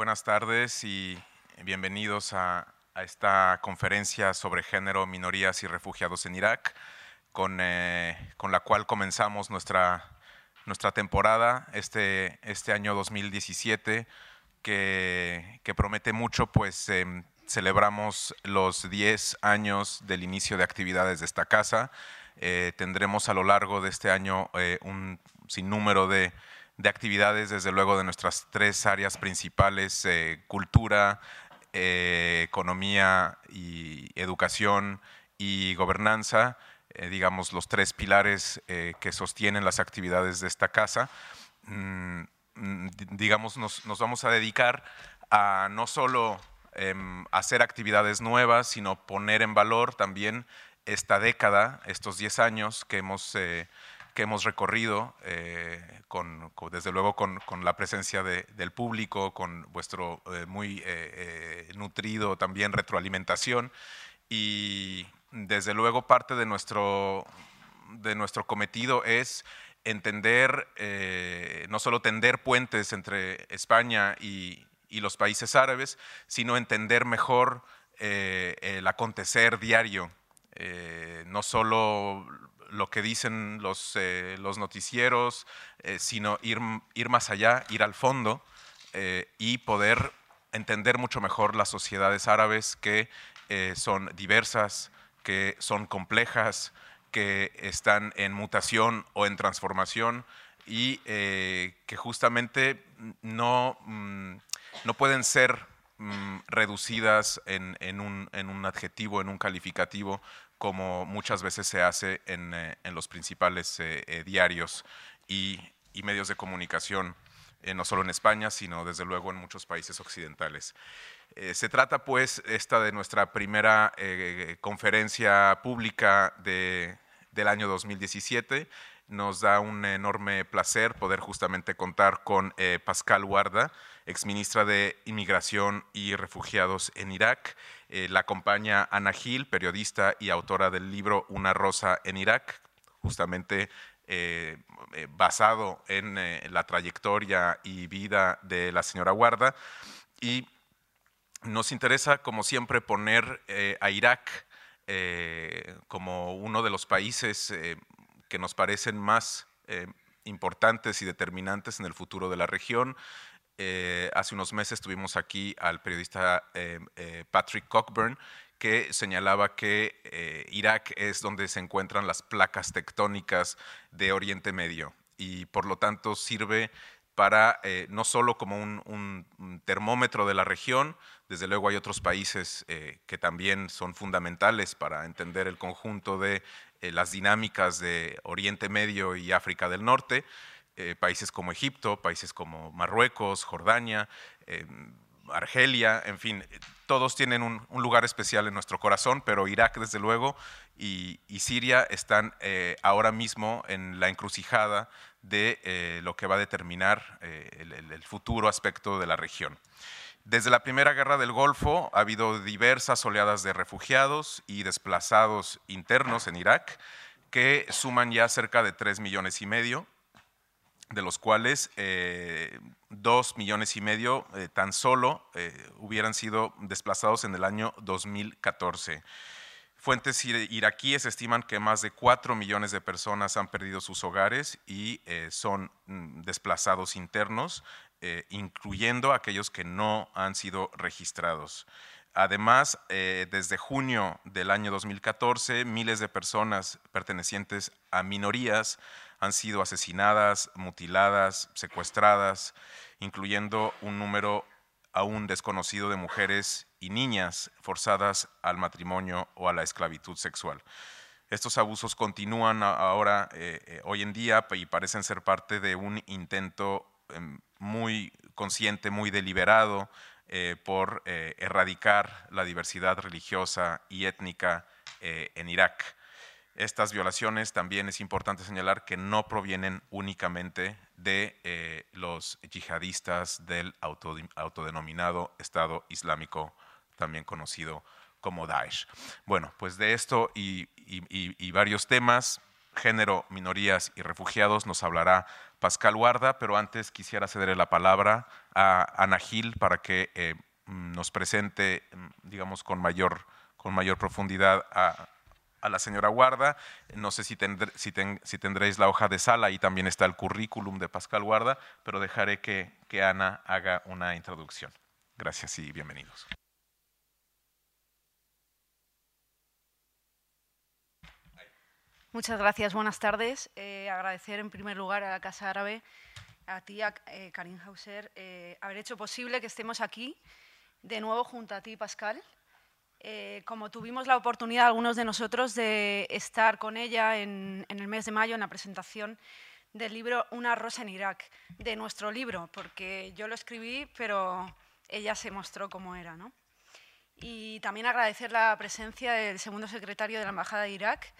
buenas tardes y bienvenidos a, esta conferencia sobre género, minorías y refugiados en Irak, con, eh, con la cual comenzamos nuestra, nuestra temporada este, este año 2017, que, que promete mucho, pues em, celebramos los 10 años del inicio de actividades de esta casa. Eh, tendremos a lo largo de este año eh, un sinnúmero de de actividades, desde luego, de nuestras tres áreas principales, eh, cultura, eh, economía y educación y gobernanza, eh, digamos, los tres pilares que sostienen las actividades de esta casa. Mm, mm, digamos, nos, nos, vamos a dedicar a no solo em, hacer actividades nuevas, sino poner en valor también esta década, estos 10 años que hemos que hemos recorrido, eh, con, desde luego con, la presencia del público, con vuestro eh, muy eh, nutrido también retroalimentación y desde luego parte de nuestro, de nuestro cometido es entender, no solo tender puentes entre España y, y los países árabes, sino entender mejor el acontecer diario, no solo lo que dicen los, eh, noticieros, eh, sino ir, ir, más allá, ir al fondo eh, y poder entender mucho mejor las sociedades árabes que son diversas, que son complejas, que están en mutación o en transformación y que justamente no, mm, no pueden ser mm, reducidas en, un, adjetivo, en un calificativo, como muchas veces se hace en, eh, los principales eh, eh, diarios y, medios de comunicación, no solo en España, sino desde luego en muchos países occidentales. se trata pues esta de nuestra primera conferencia pública del año 2017. Nos da un enorme placer poder justamente contar con Pascal Guarda, exministra de Inmigración y Refugiados en Irak, eh, la acompaña Ana Gil, periodista y autora del libro Una rosa en Irak, justamente eh, eh, basado en la trayectoria y vida de la señora Guarda. Y nos interesa, como siempre, poner a Irak como uno de los países que nos parecen más importantes y determinantes en el futuro de la región. Eh, hace unos meses tuvimos aquí al periodista eh, eh, Patrick Cockburn, que señalaba que Irak es donde se encuentran las placas tectónicas de Oriente Medio y por lo tanto sirve para no solo como un, termómetro de la región, desde luego hay otros países que también son fundamentales para entender el conjunto de las dinámicas de Oriente Medio y África del Norte, eh, países como Egipto, países como Marruecos, Jordania, eh, Argelia, en fin, todos tienen un, lugar especial en nuestro corazón, pero Irak, desde luego, y, Siria están eh, ahora mismo en la encrucijada de lo que va a determinar el, futuro aspecto de la región. Desde la primera guerra del Golfo ha habido diversas oleadas de refugiados y desplazados internos en Irak que suman ya cerca de 3 millones y medio de los cuales eh, dos millones y medio eh, tan solo eh, hubieran sido desplazados en el año 2014. Fuentes iraquíes estiman que más de cuatro millones de personas han perdido sus hogares y son mm, desplazados internos, incluyendo aquellos que no han sido registrados. Además, desde junio del año 2014, miles de personas pertenecientes a minorías han sido asesinadas, mutiladas, secuestradas, incluyendo un número aún desconocido de mujeres y niñas forzadas al matrimonio o a la esclavitud sexual. Estos abusos continúan ahora, eh, eh, hoy en día, y parecen ser parte de un intento muy consciente, muy deliberado eh, por erradicar la diversidad religiosa y étnica en Irak. Estas violaciones también es importante señalar que no provienen únicamente de eh, los yihadistas del autodenominado Estado Islámico, también conocido como Daesh. Bueno, pues de esto y, varios temas género, minorías y refugiados nos hablará Pascal Guarda, pero antes quisiera cederle la palabra a Ana Gil para que eh, nos presente, digamos, con mayor, con mayor profundidad a, la señora Guarda. No sé si, si, tendréis la hoja de sala y también está el currículum de Pascal Guarda, pero dejaré que Ana haga una introducción. Gracias y bienvenidos. Muchas gracias, buenas tardes. Eh, agradecer en primer lugar a la Casa Árabe, a ti, a eh, Karin Hauser, eh, haber hecho posible que estemos aquí de nuevo junto a ti, Pascal. como tuvimos la oportunidad, algunos de nosotros, de estar con ella en, en, el mes de mayo en la presentación del libro Una rosa en Irak, de nuestro libro, porque yo lo escribí, pero ella se mostró como era. ¿no? Y también agradecer la presencia del segundo secretario de la Embajada de Irak,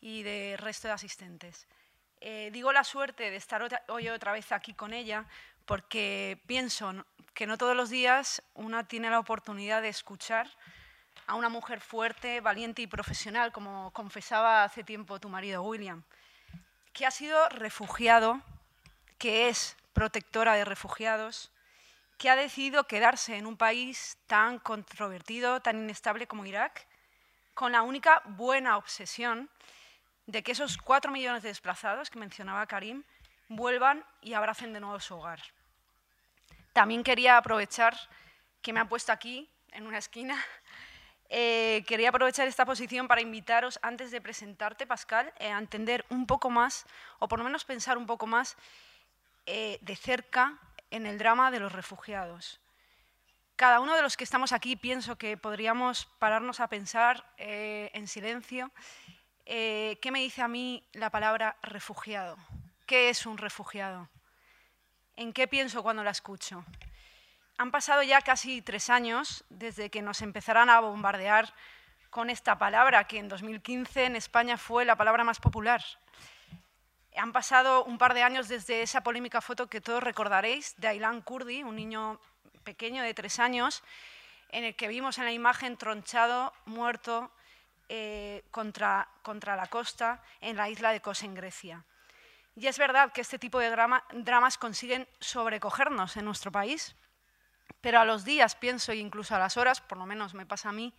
y del resto de asistentes. Eh, digo la suerte de estar hoy otra vez aquí con ella porque pienso que no todos los días una tiene la oportunidad de escuchar a una mujer fuerte, valiente y profesional, como confesaba hace tiempo tu marido William, que ha sido refugiado, que es protectora de refugiados, que ha decidido quedarse en un país tan controvertido, tan inestable como Irak, con la única buena obsesión de que esos cuatro millones de desplazados que mencionaba Karim vuelvan y abracen de nuevo su hogar. También quería aprovechar que me han puesto aquí, en una esquina, eh, quería aprovechar esta posición para invitaros, antes de presentarte, Pascal, eh, a entender un poco más, o por lo menos pensar un poco más eh, de cerca en el drama de los refugiados. Cada uno de los que estamos aquí pienso que podríamos pararnos a pensar en silencio eh, ¿qué me dice a mí la palabra refugiado? ¿Qué es un refugiado? ¿En qué pienso cuando la escucho? Han pasado ya casi tres años desde que nos empezaran a bombardear con esta palabra, que en 2015 en España fue la palabra más popular. Han pasado un par de años desde esa polémica foto que todos recordaréis de Aylan Kurdi, un niño pequeño de tres años, en el que vimos en la imagen tronchado, muerto, eh, contra, contra la costa en la isla de Kos en Grecia. Y es verdad que este tipo de dramas consiguen sobrecogernos en nuestro país, pero a los días, pienso, e incluso a las horas, por lo menos me pasa a mí,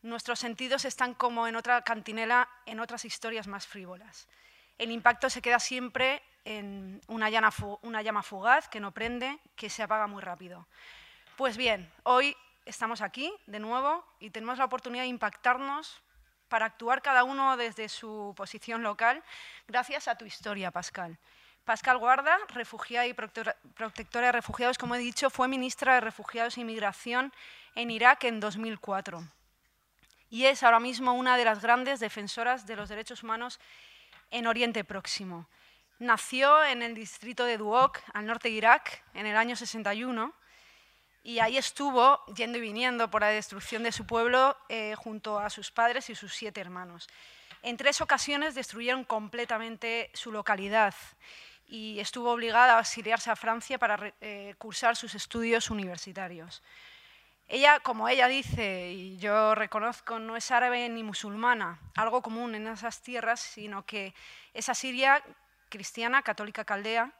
nuestros sentidos están como en otra cantinela, en otras historias más frívolas. El impacto se queda siempre en una llama, una llama fugaz que no prende, que se apaga muy rápido. Pues bien, hoy estamos aquí de nuevo y tenemos la oportunidad de impactarnos para actuar cada uno desde su posición local, gracias a tu historia, Pascal. Pascal Guarda, refugiada y protectora de refugiados, como he dicho, fue ministra de Refugiados e Inmigración en Irak en 2004 y es ahora mismo una de las grandes defensoras de los derechos humanos en Oriente Próximo. Nació en el distrito de Duok, al norte de Irak, en el año 61 y ahí estuvo yendo y viniendo por la destrucción de su pueblo eh, junto a sus padres y sus siete hermanos. En tres ocasiones destruyeron completamente su localidad y estuvo obligada a exiliarse a Francia para eh, cursar sus estudios universitarios. Ella, como ella dice, y yo reconozco, no es árabe ni musulmana, algo común en esas tierras, sino que es asiria, cristiana, católica caldea,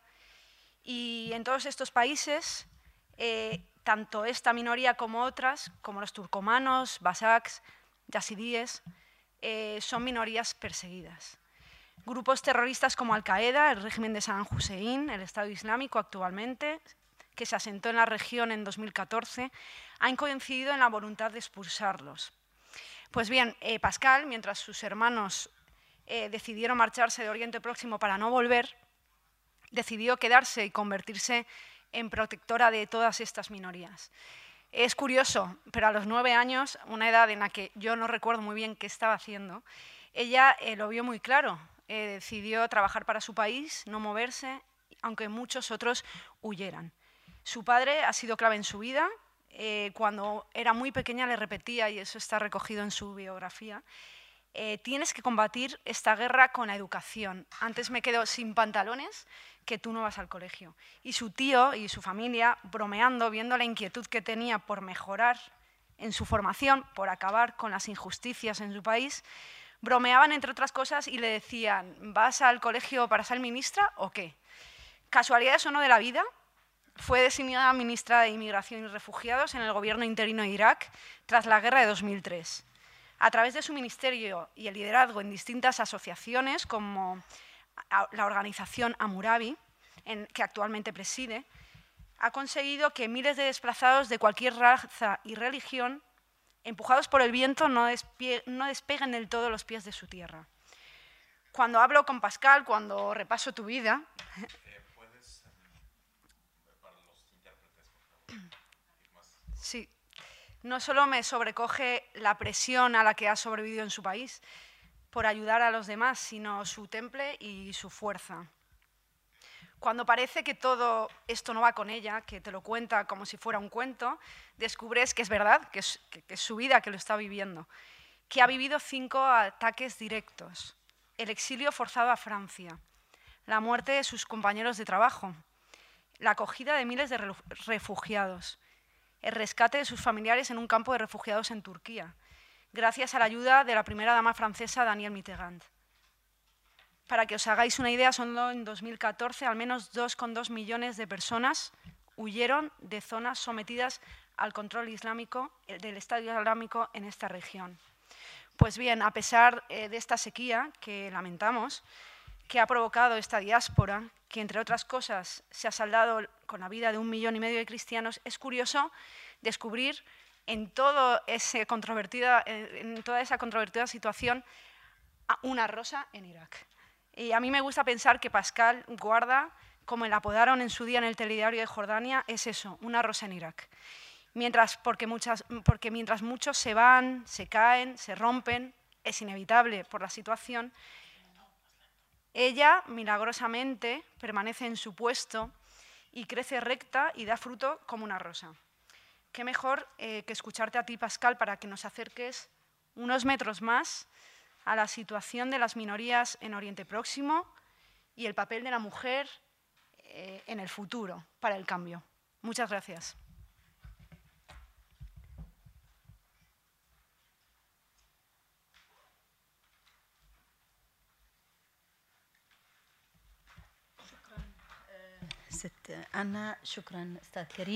y en todos estos países eh, tanto esta minoría como otras, como los turcomanos, basaks, yazidíes, eh, son minorías perseguidas. Grupos terroristas como Al-Qaeda, el régimen de Saddam Hussein, el Estado Islámico actualmente, que se asentó en la región en 2014, han coincidido en la voluntad de expulsarlos. Pues bien, eh, Pascal, mientras sus hermanos eh, decidieron marcharse de Oriente Próximo para no volver, decidió quedarse y convertirse en protectora de todas estas minorías. Es curioso, pero a los nueve años, una edad en la que yo no recuerdo muy bien qué estaba haciendo, ella eh, lo vio muy claro. Eh, decidió trabajar para su país, no moverse, aunque muchos otros huyeran. Su padre ha sido clave en su vida. Eh, cuando era muy pequeña le repetía, y eso está recogido en su biografía, tienes que combatir esta guerra con la educación. Antes me quedo sin pantalones que tú no vas al colegio. Y su tío y su familia, bromeando, viendo la inquietud que tenía por mejorar en su formación, por acabar con las injusticias en su país, Bromeaban, entre otras cosas, y le decían, ¿vas al colegio para ser ministra o qué? Casualidades o no de la vida, fue designada ministra de Inmigración y Refugiados en el gobierno interino de Irak tras la guerra de 2003. A través de su ministerio y el liderazgo en distintas asociaciones, como la organización Amurabi, que actualmente preside, ha conseguido que miles de desplazados de cualquier raza y religión, empujados por el viento, no, no despeguen del todo los pies de su tierra. Cuando hablo con Pascal, cuando repaso tu vida, Sí, no solo me sobrecoge la presión a la que ha sobrevivido en su país por ayudar a los demás, sino su temple y su fuerza. Cuando parece que todo esto no va con ella, que te lo cuenta como si fuera un cuento, descubres que es verdad, que es, su vida que lo está viviendo, que ha vivido cinco ataques directos, el exilio forzado a Francia, la muerte de sus compañeros de trabajo, la acogida de miles de refugiados, el rescate de sus familiares en un campo de refugiados en Turquía, gracias a la ayuda de la primera dama francesa Danielle Mitterrand. Para que os hagáis una idea, solo en 2014 al menos 2,2 millones de personas huyeron de zonas sometidas al control islámico eh, del Estado Islámico en esta región. Pues bien, a pesar eh, de esta sequía que lamentamos, que ha provocado esta diáspora, que entre otras cosas se ha saldado con la vida de un millón y medio de cristianos, es curioso descubrir en, toda esa controvertida situación una rosa en Irak. Y a mí me gusta pensar que Pascal guarda, como le apodaron en su día en el telediario de Jordania, es eso, una rosa en Irak. Mientras, porque, muchas, porque mientras muchos se van, se caen, se rompen, es inevitable por la situación, ella, milagrosamente, permanece en su puesto y crece recta y da fruto como una rosa. Qué mejor eh, que escucharte a ti, Pascal, para que nos acerques unos metros más a la situación de las minorías en Oriente Próximo y el papel de la mujer eh, en el futuro para el cambio. Muchas gracias.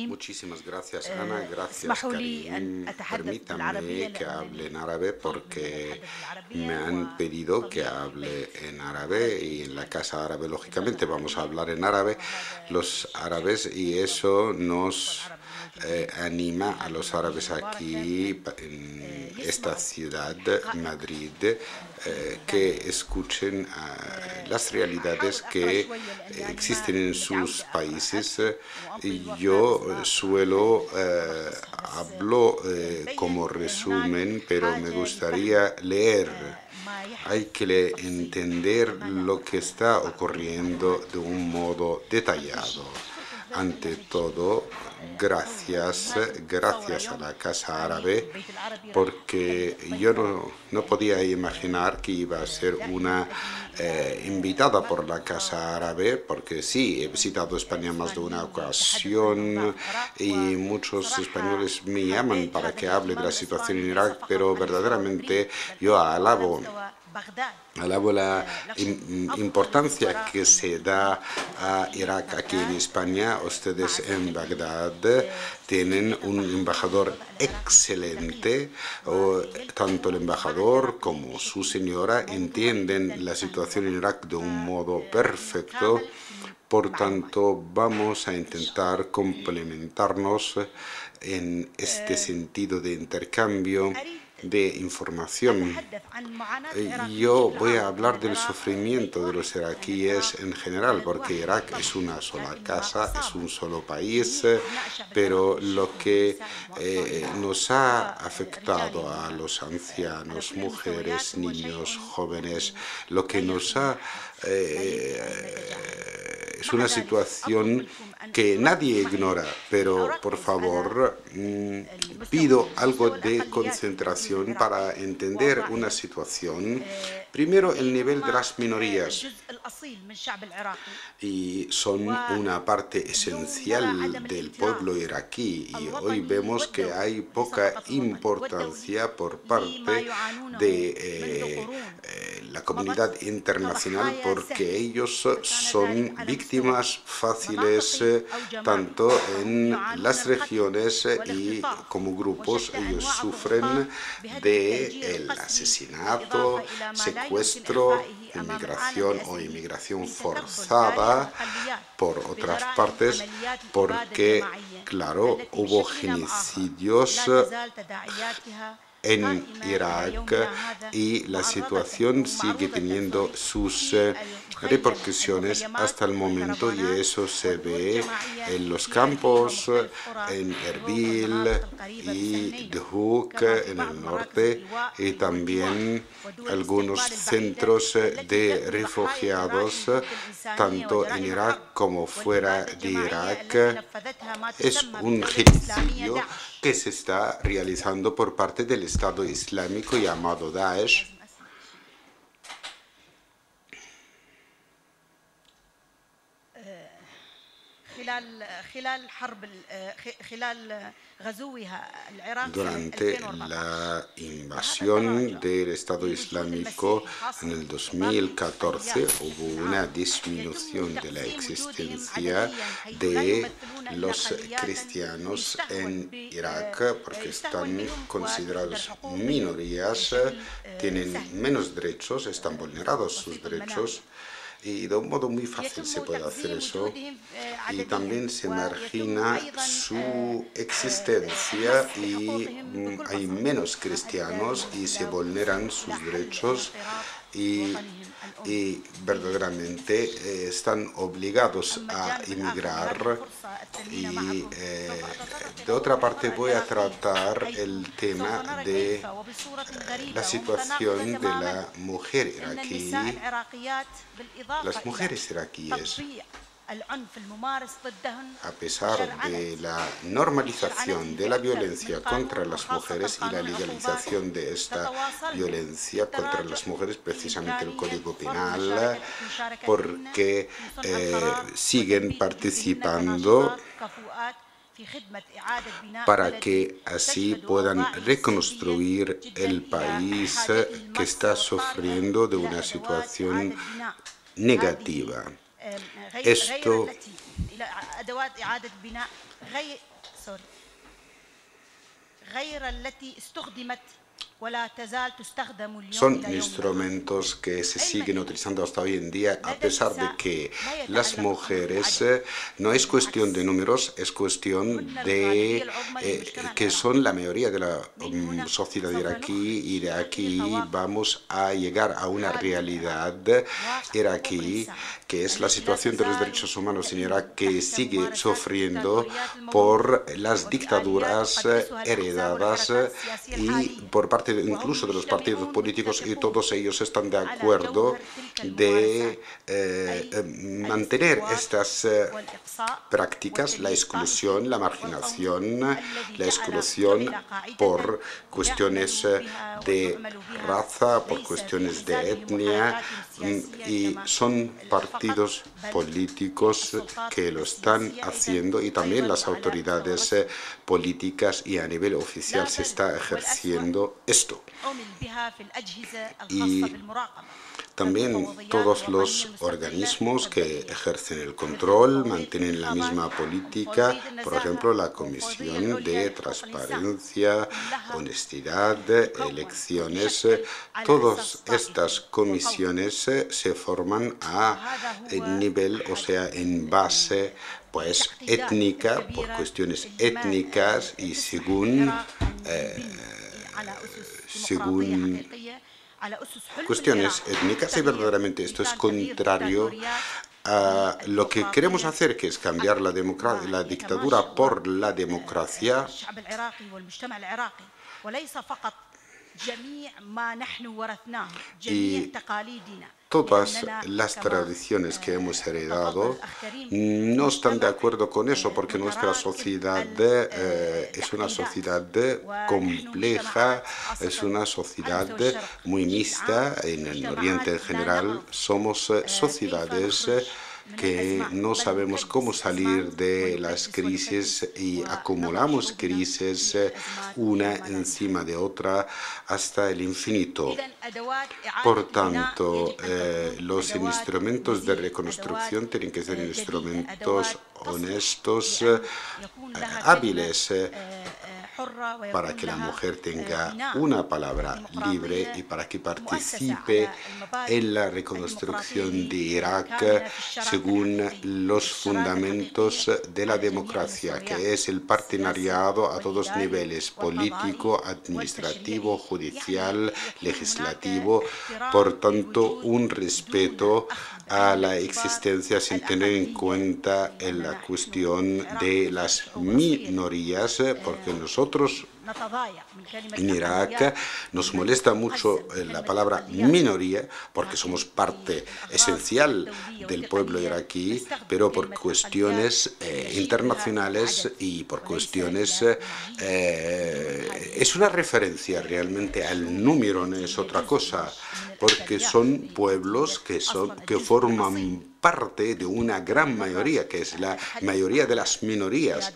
Muchísimas gracias, Ana. Gracias, Karim. Permítame que hable en árabe porque me han pedido que hable en árabe y en la Casa Árabe, lógicamente, vamos a hablar en árabe los árabes y eso nos eh, anima a los árabes aquí en esta ciudad, Madrid, eh, que escuchen eh, las realidades que existen en sus países. Yo suelo hablo como resumen, pero me gustaría leer hay que entender lo que está ocurriendo de un modo detallado. Ante todo, gracias, gracias a la Casa Árabe, porque yo no, podía imaginar que iba a ser una eh, invitada por la Casa Árabe, porque sí, he visitado España más de una ocasión y muchos españoles me llaman para que hable de la situación en Irak, pero verdaderamente yo alabo Alabo la importancia que se da a Irak aquí en España. Ustedes en Bagdad tienen un embajador excelente. tanto el embajador como su señora entienden la situación en Irak de un modo perfecto. Por tanto, vamos a intentar complementarnos en este sentido de intercambio de información. Eh, yo voy a hablar del sufrimiento de los iraquíes en general, porque Irak es una sola casa, es un solo país, pero lo que eh, nos ha afectado a los ancianos, mujeres, niños, jóvenes, lo que nos ha... Eh, es una situación que nadie ignora, pero por favor mm, pido algo de concentración para entender una situación Primero, el nivel de las minorías. Y son una parte esencial del pueblo iraquí. Y hoy vemos que hay poca importancia por parte de eh, eh, la comunidad internacional porque ellos son víctimas fáciles eh, tanto en las regiones y como grupos ellos sufren de asesinato, secuestro, inmigración o inmigración forzada por otras partes, porque, claro, hubo genocidios en Irak y la situación sigue teniendo sus eh, repercusiones hasta el momento y eso se ve en los campos, en Erbil y Duhok en el norte y también algunos centros de refugiados tanto en Irak como fuera de Irak. Es un genocidio que se está realizando por parte del Estado Islámico llamado Daesh. Durante la invasión del Estado Islámico en el 2014 hubo una disminución de la existencia de los cristianos en Irak porque están considerados minorías, tienen menos derechos, están vulnerados sus derechos y de un modo muy fácil se puede hacer eso. y también se margina su existencia y mm, hay menos cristianos y se vulneran sus derechos y, y verdaderamente eh, están obligados a emigrar y eh, de otra parte voy a tratar el tema de la situación de la mujer iraquí, las mujeres iraquíes a pesar de la normalización de la violencia contra las mujeres y la legalización de esta violencia contra las mujeres, precisamente el Código Penal, porque eh, siguen participando para que así puedan reconstruir el país que está sufriendo de una situación negativa. غير Esto... غير التي أدوات إعادة بناء غير سوري غير التي استخدمت son instrumentos que se siguen utilizando hasta hoy en día, a pesar de que las mujeres eh, no es cuestión de números, es cuestión de eh, que son la mayoría de la mm, sociedad iraquí y de aquí vamos a llegar a una realidad iraquí que es la situación de los derechos humanos en Irak que sigue sufriendo por las dictaduras eh, heredadas y por parte incluso de los partidos políticos y todos ellos están de acuerdo de eh, eh, mantener estas eh, prácticas, la exclusión, la marginación, la exclusión por cuestiones de raza, por cuestiones de etnia, mm, y son partidos políticos que lo están haciendo y también las autoridades políticas y a nivel oficial se está ejerciendo esto. Y también todos los organismos que ejercen el control mantienen la misma política, por ejemplo, la Comisión de Transparencia, Honestidad, Elecciones. Todas estas comisiones se forman a nivel, o sea, en base pues étnica, por cuestiones étnicas y según eh, según cuestiones étnicas y verdaderamente esto es contrario a lo que queremos hacer, que es cambiar la, la dictadura por la democracia y todas las tradiciones que hemos heredado no están de acuerdo con eso porque nuestra sociedad eh, es una sociedad compleja, es una sociedad muy mixta. En el Oriente en general somos eh, sociedades que no sabemos cómo salir de las crisis y acumulamos crisis eh, una encima de otra hasta el infinito. Por tanto, eh, los instrumentos de reconstrucción tienen que ser instrumentos honestos, eh, hábiles para que la mujer tenga una palabra libre y para que participe en la reconstrucción de Irak según los fundamentos de la democracia, que es el partenariado a todos niveles, político, administrativo, judicial, legislativo, por tanto, un respeto a la existencia sin tener en cuenta la cuestión de las minorías, porque nosotros en Irak nos molesta mucho eh, la palabra minoría porque somos parte esencial del pueblo iraquí, pero por cuestiones eh, internacionales y por cuestiones... Eh, es una referencia realmente al número, no es otra cosa, porque son pueblos que, son, que forman parte de una gran mayoría, que es la mayoría de las minorías.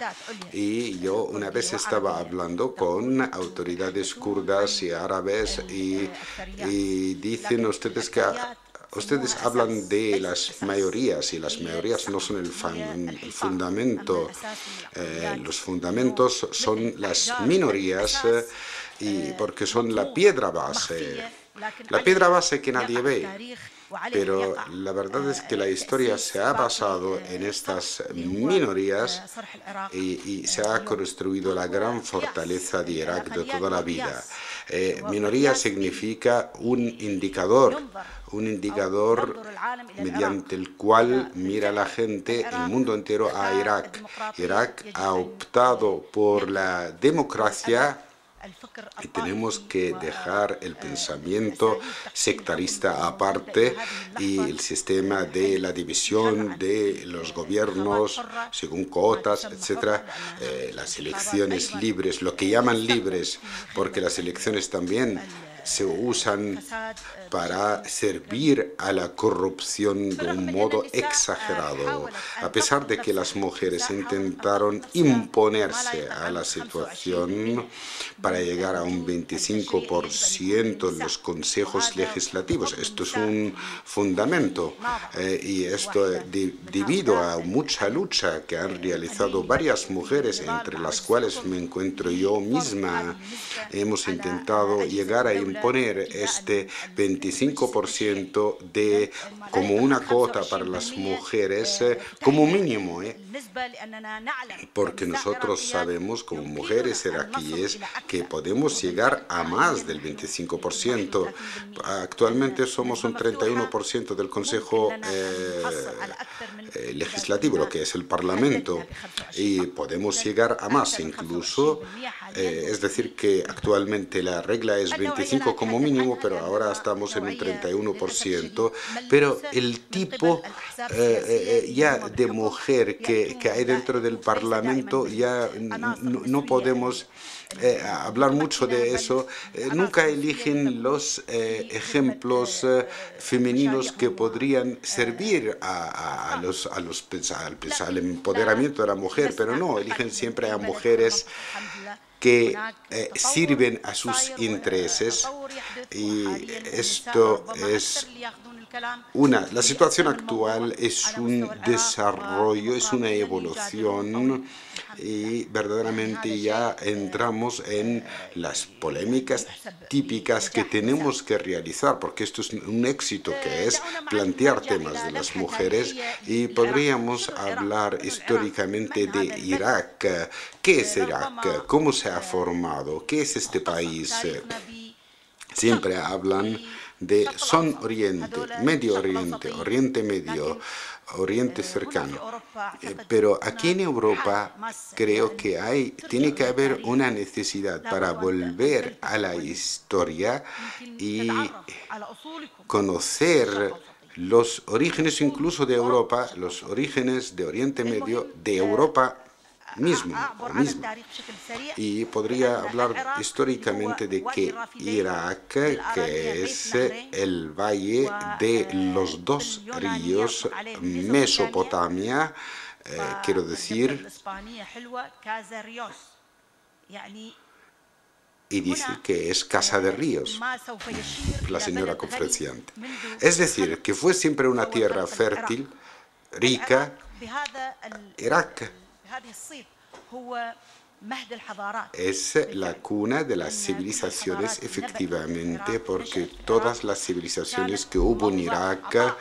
Y yo una vez estaba hablando con autoridades kurdas y árabes y, dicen ustedes que ustedes hablan de las mayorías y las mayorías no son el, fundamento. Eh, los fundamentos son las minorías eh, y porque son la piedra base. La piedra base que nadie ve. Pero la verdad es que la historia se ha basado en estas minorías y, se ha construido la gran fortaleza de Irak de toda la vida. Eh, minoría significa un indicador, un indicador mediante el cual mira la gente, el mundo entero, a Irak. Irak ha optado por la democracia y tenemos que dejar el pensamiento sectarista aparte y el sistema de la división de los gobiernos según cuotas, etcétera, eh, las elecciones libres, lo que llaman libres, porque las elecciones también se usan para servir a la corrupción de un modo exagerado. A pesar de que las mujeres intentaron imponerse a la situación para llegar a un 25% en los consejos legislativos, esto es un fundamento eh, y esto debido a mucha lucha que han realizado varias mujeres, entre las cuales me encuentro yo misma, hemos intentado llegar a imponer este 25% de como una cuota para las mujeres eh, como mínimo, ¿eh? porque nosotros sabemos como mujeres iraquíes que podemos llegar a más del 25%. Actualmente somos un 31% del Consejo eh, Legislativo, lo que es el Parlamento, y podemos llegar a más incluso. es decir, que actualmente la regla es 25 como mínimo, pero ahora estamos en un 31%, pero el tipo eh, eh, eh, ya de mujer que, hay dentro del Parlamento ya no, podemos hablar mucho de eso. nunca eligen los ejemplos femeninos que podrían servir a, los, al empoderamiento de la mujer, pero no, eligen siempre a mujeres que eh, sirven a sus intereses. y esto es una, la situación actual es un desarrollo, es una evolución y verdaderamente ya entramos en las polémicas típicas que tenemos que realizar, porque esto es un éxito que es plantear temas de las mujeres y podríamos hablar históricamente de Irak. ¿Qué es Irak? ¿Cómo se ha formado? ¿Qué es este país? Siempre hablan de Son Oriente, Medio Oriente, Oriente Medio, Oriente cercano. Eh, pero aquí en Europa creo que hay, tiene que haber una necesidad para volver a la historia y conocer los orígenes incluso de Europa, los orígenes de Oriente Medio, de Europa mismo, Y podría hablar históricamente de que Irak, que es el valle de los dos ríos, Mesopotamia, eh, quiero decir, y dice que es casa de ríos, la señora conferenciante. Es decir, que fue siempre una tierra fértil, rica, Irak es la cuna de las civilizaciones, efectivamente, porque todas las civilizaciones que hubo en Irak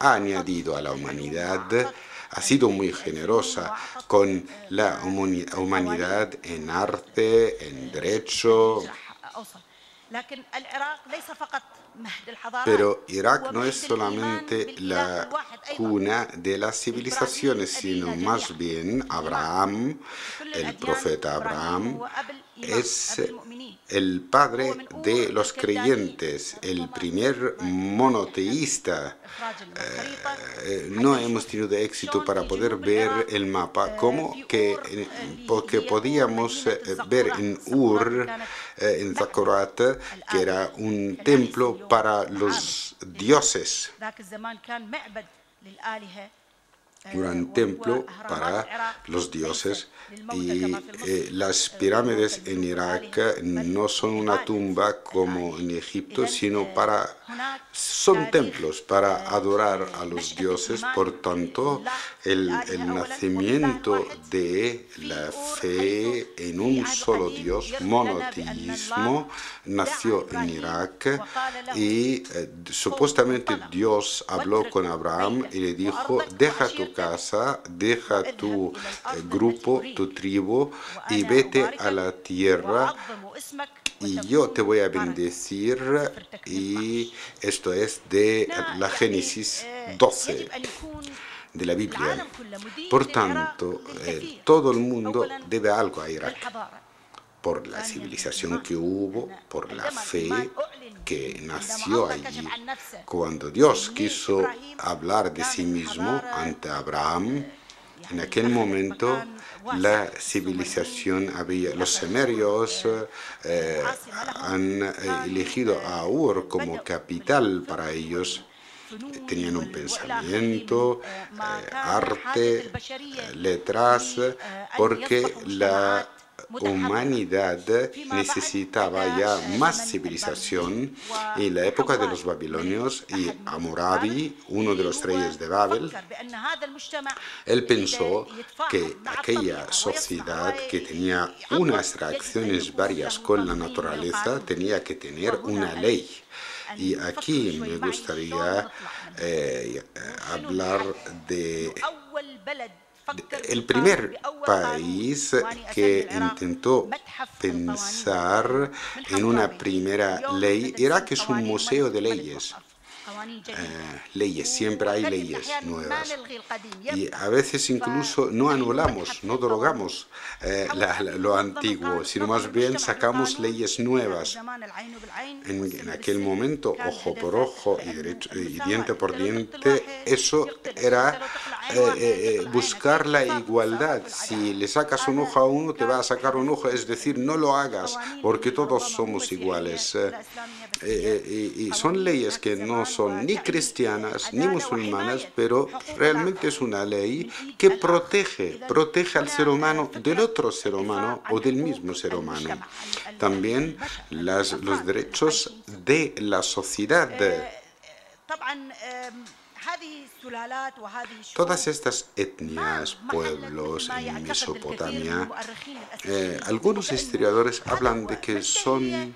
ha añadido a la humanidad, ha sido muy generosa con la humanidad en arte, en derecho. Pero Irak no es solamente la cuna de las civilizaciones, sino más bien Abraham, el profeta Abraham, es el padre de los creyentes, el primer monoteísta. Eh, no hemos tenido éxito para poder ver el mapa, como que porque podíamos eh, ver en Ur, eh, en Zakorat, que era un templo para los dioses un templo para los dioses. Y eh, las pirámides en Irak no son una tumba como en Egipto, sino para son templos para adorar a los dioses, por tanto el, nacimiento de la fe en un solo Dios, monoteísmo, nació en Irak y eh, supuestamente Dios habló con Abraham y le dijo, deja tu casa, deja tu eh, grupo, tu tribu y vete a la tierra y yo te voy a bendecir y esto es de la Génesis 12 de la Biblia. Por tanto, eh, todo el mundo debe algo a Irak por la civilización que hubo, por la fe que nació allí. Cuando Dios quiso hablar de sí mismo ante Abraham, en aquel momento la civilización había, los sumerios eh, han eh, elegido a Ur como capital para ellos. Tenían un pensamiento, eh, arte, letras, porque la humanidad necesitaba ya más civilización en la época de los babilonios y Amurabi, uno de los reyes de Babel, él pensó que aquella sociedad que tenía unas reacciones varias con la naturaleza tenía que tener una ley. Y aquí me gustaría eh, hablar de el primer país que intentó pensar en una primera ley era que es un museo de leyes. Eh, leyes, siempre hay leyes nuevas. Y a veces incluso no anulamos, no derogamos eh, lo antiguo, sino más bien sacamos leyes nuevas. En, aquel momento, ojo por ojo y, derecho, y diente por diente, eso era eh, buscar la igualdad. Si le sacas un ojo a uno, te va a sacar un ojo, es decir, no lo hagas, porque todos somos iguales. y son leyes que no son ni cristianas ni musulmanas, pero realmente es una ley que protege, protege al ser humano del otro ser humano o del mismo ser humano. También las, los derechos de la sociedad. Todas estas etnias, pueblos en Mesopotamia, eh, algunos historiadores hablan de que son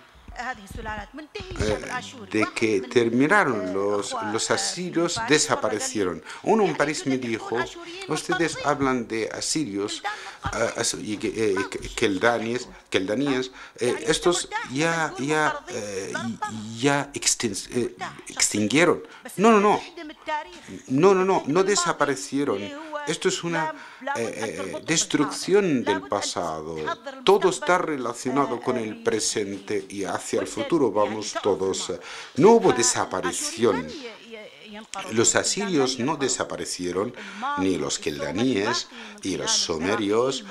de que terminaron los, los asirios, desaparecieron. Uno en París me dijo, ustedes hablan de asirios y keldaníes, keldaníes estos ya, ya, ya extinguieron. No, no, no. No, no, no, no desaparecieron. Esto es una destrucción del pasado. Todo está relacionado con el presente y hacia el futuro vamos todos. No hubo desaparición. Los asirios no desaparecieron, ni los keldaníes y los sumerios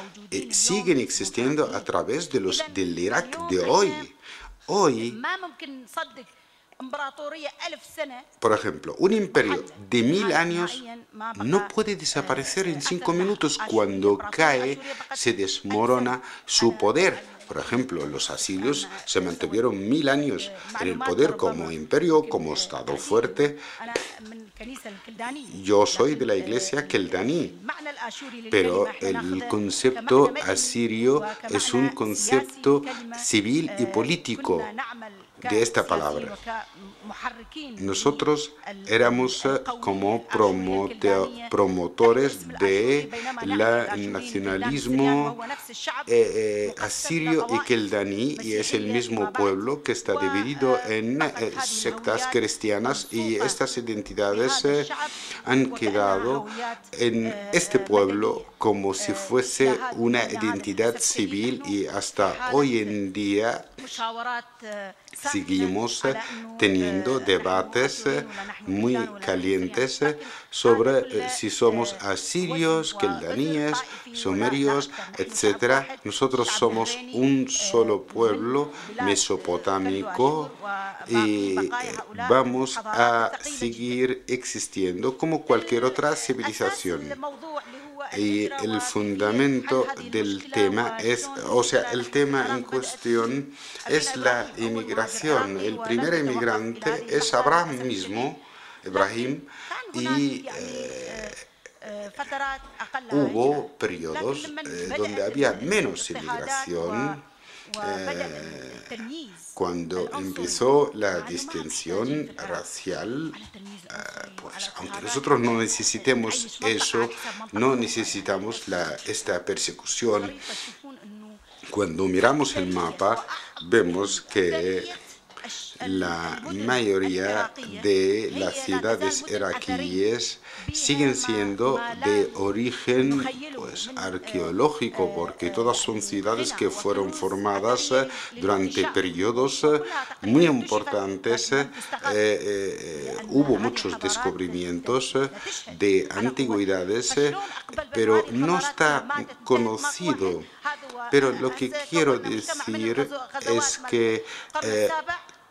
siguen existiendo a través de los, del Irak de hoy. Hoy por ejemplo, un imperio de mil años no puede desaparecer en cinco minutos. Cuando cae, se desmorona su poder. Por ejemplo, los asirios se mantuvieron mil años en el poder como imperio, como Estado fuerte. Yo soy de la iglesia keldaní, pero el concepto asirio es un concepto civil y político de esta palabra. Nosotros éramos eh, como promotores del nacionalismo eh, eh, asirio y keldaní, y es el mismo pueblo que está dividido en sectas cristianas, y estas identidades han quedado en este pueblo como si fuese una identidad civil y hasta hoy en día seguimos teniendo debates muy calientes sobre si somos asirios, keldaníes, sumerios, etc. Nosotros somos un solo pueblo mesopotámico y vamos a seguir existiendo como cualquier otra civilización y el fundamento del tema es, o sea, el tema en cuestión es la inmigración. El primer inmigrante es Abraham mismo, Ibrahim, y eh, hubo periodos eh, donde había menos inmigración eh, cuando empezó la distinción racial, eh, pues aunque nosotros no necesitemos eso, no necesitamos la, esta persecución. Cuando miramos el mapa, vemos que la mayoría de las ciudades iraquíes siguen siendo de origen pues, arqueológico, porque todas son ciudades que fueron formadas eh, durante periodos eh, muy importantes. Eh, hubo muchos descubrimientos de antigüedades, pero no está conocido. Pero lo que quiero decir es que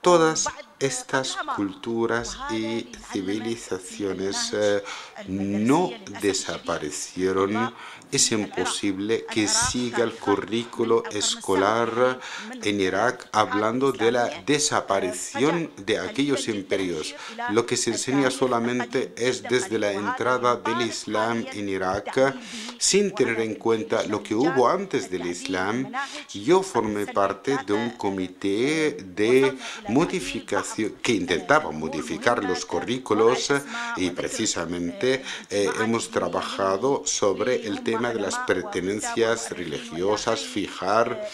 todas estas culturas y civilizaciones eh, no desaparecieron es imposible que siga el currículo escolar en Irak hablando de la desaparición de aquellos imperios. Lo que se enseña solamente es desde la entrada del Islam en Irak, sin tener en cuenta lo que hubo antes del Islam. Yo formé parte de un comité de modificación que intentaba modificar los currículos y precisamente eh, hemos trabajado sobre el tema de las pertenencias religiosas, fijar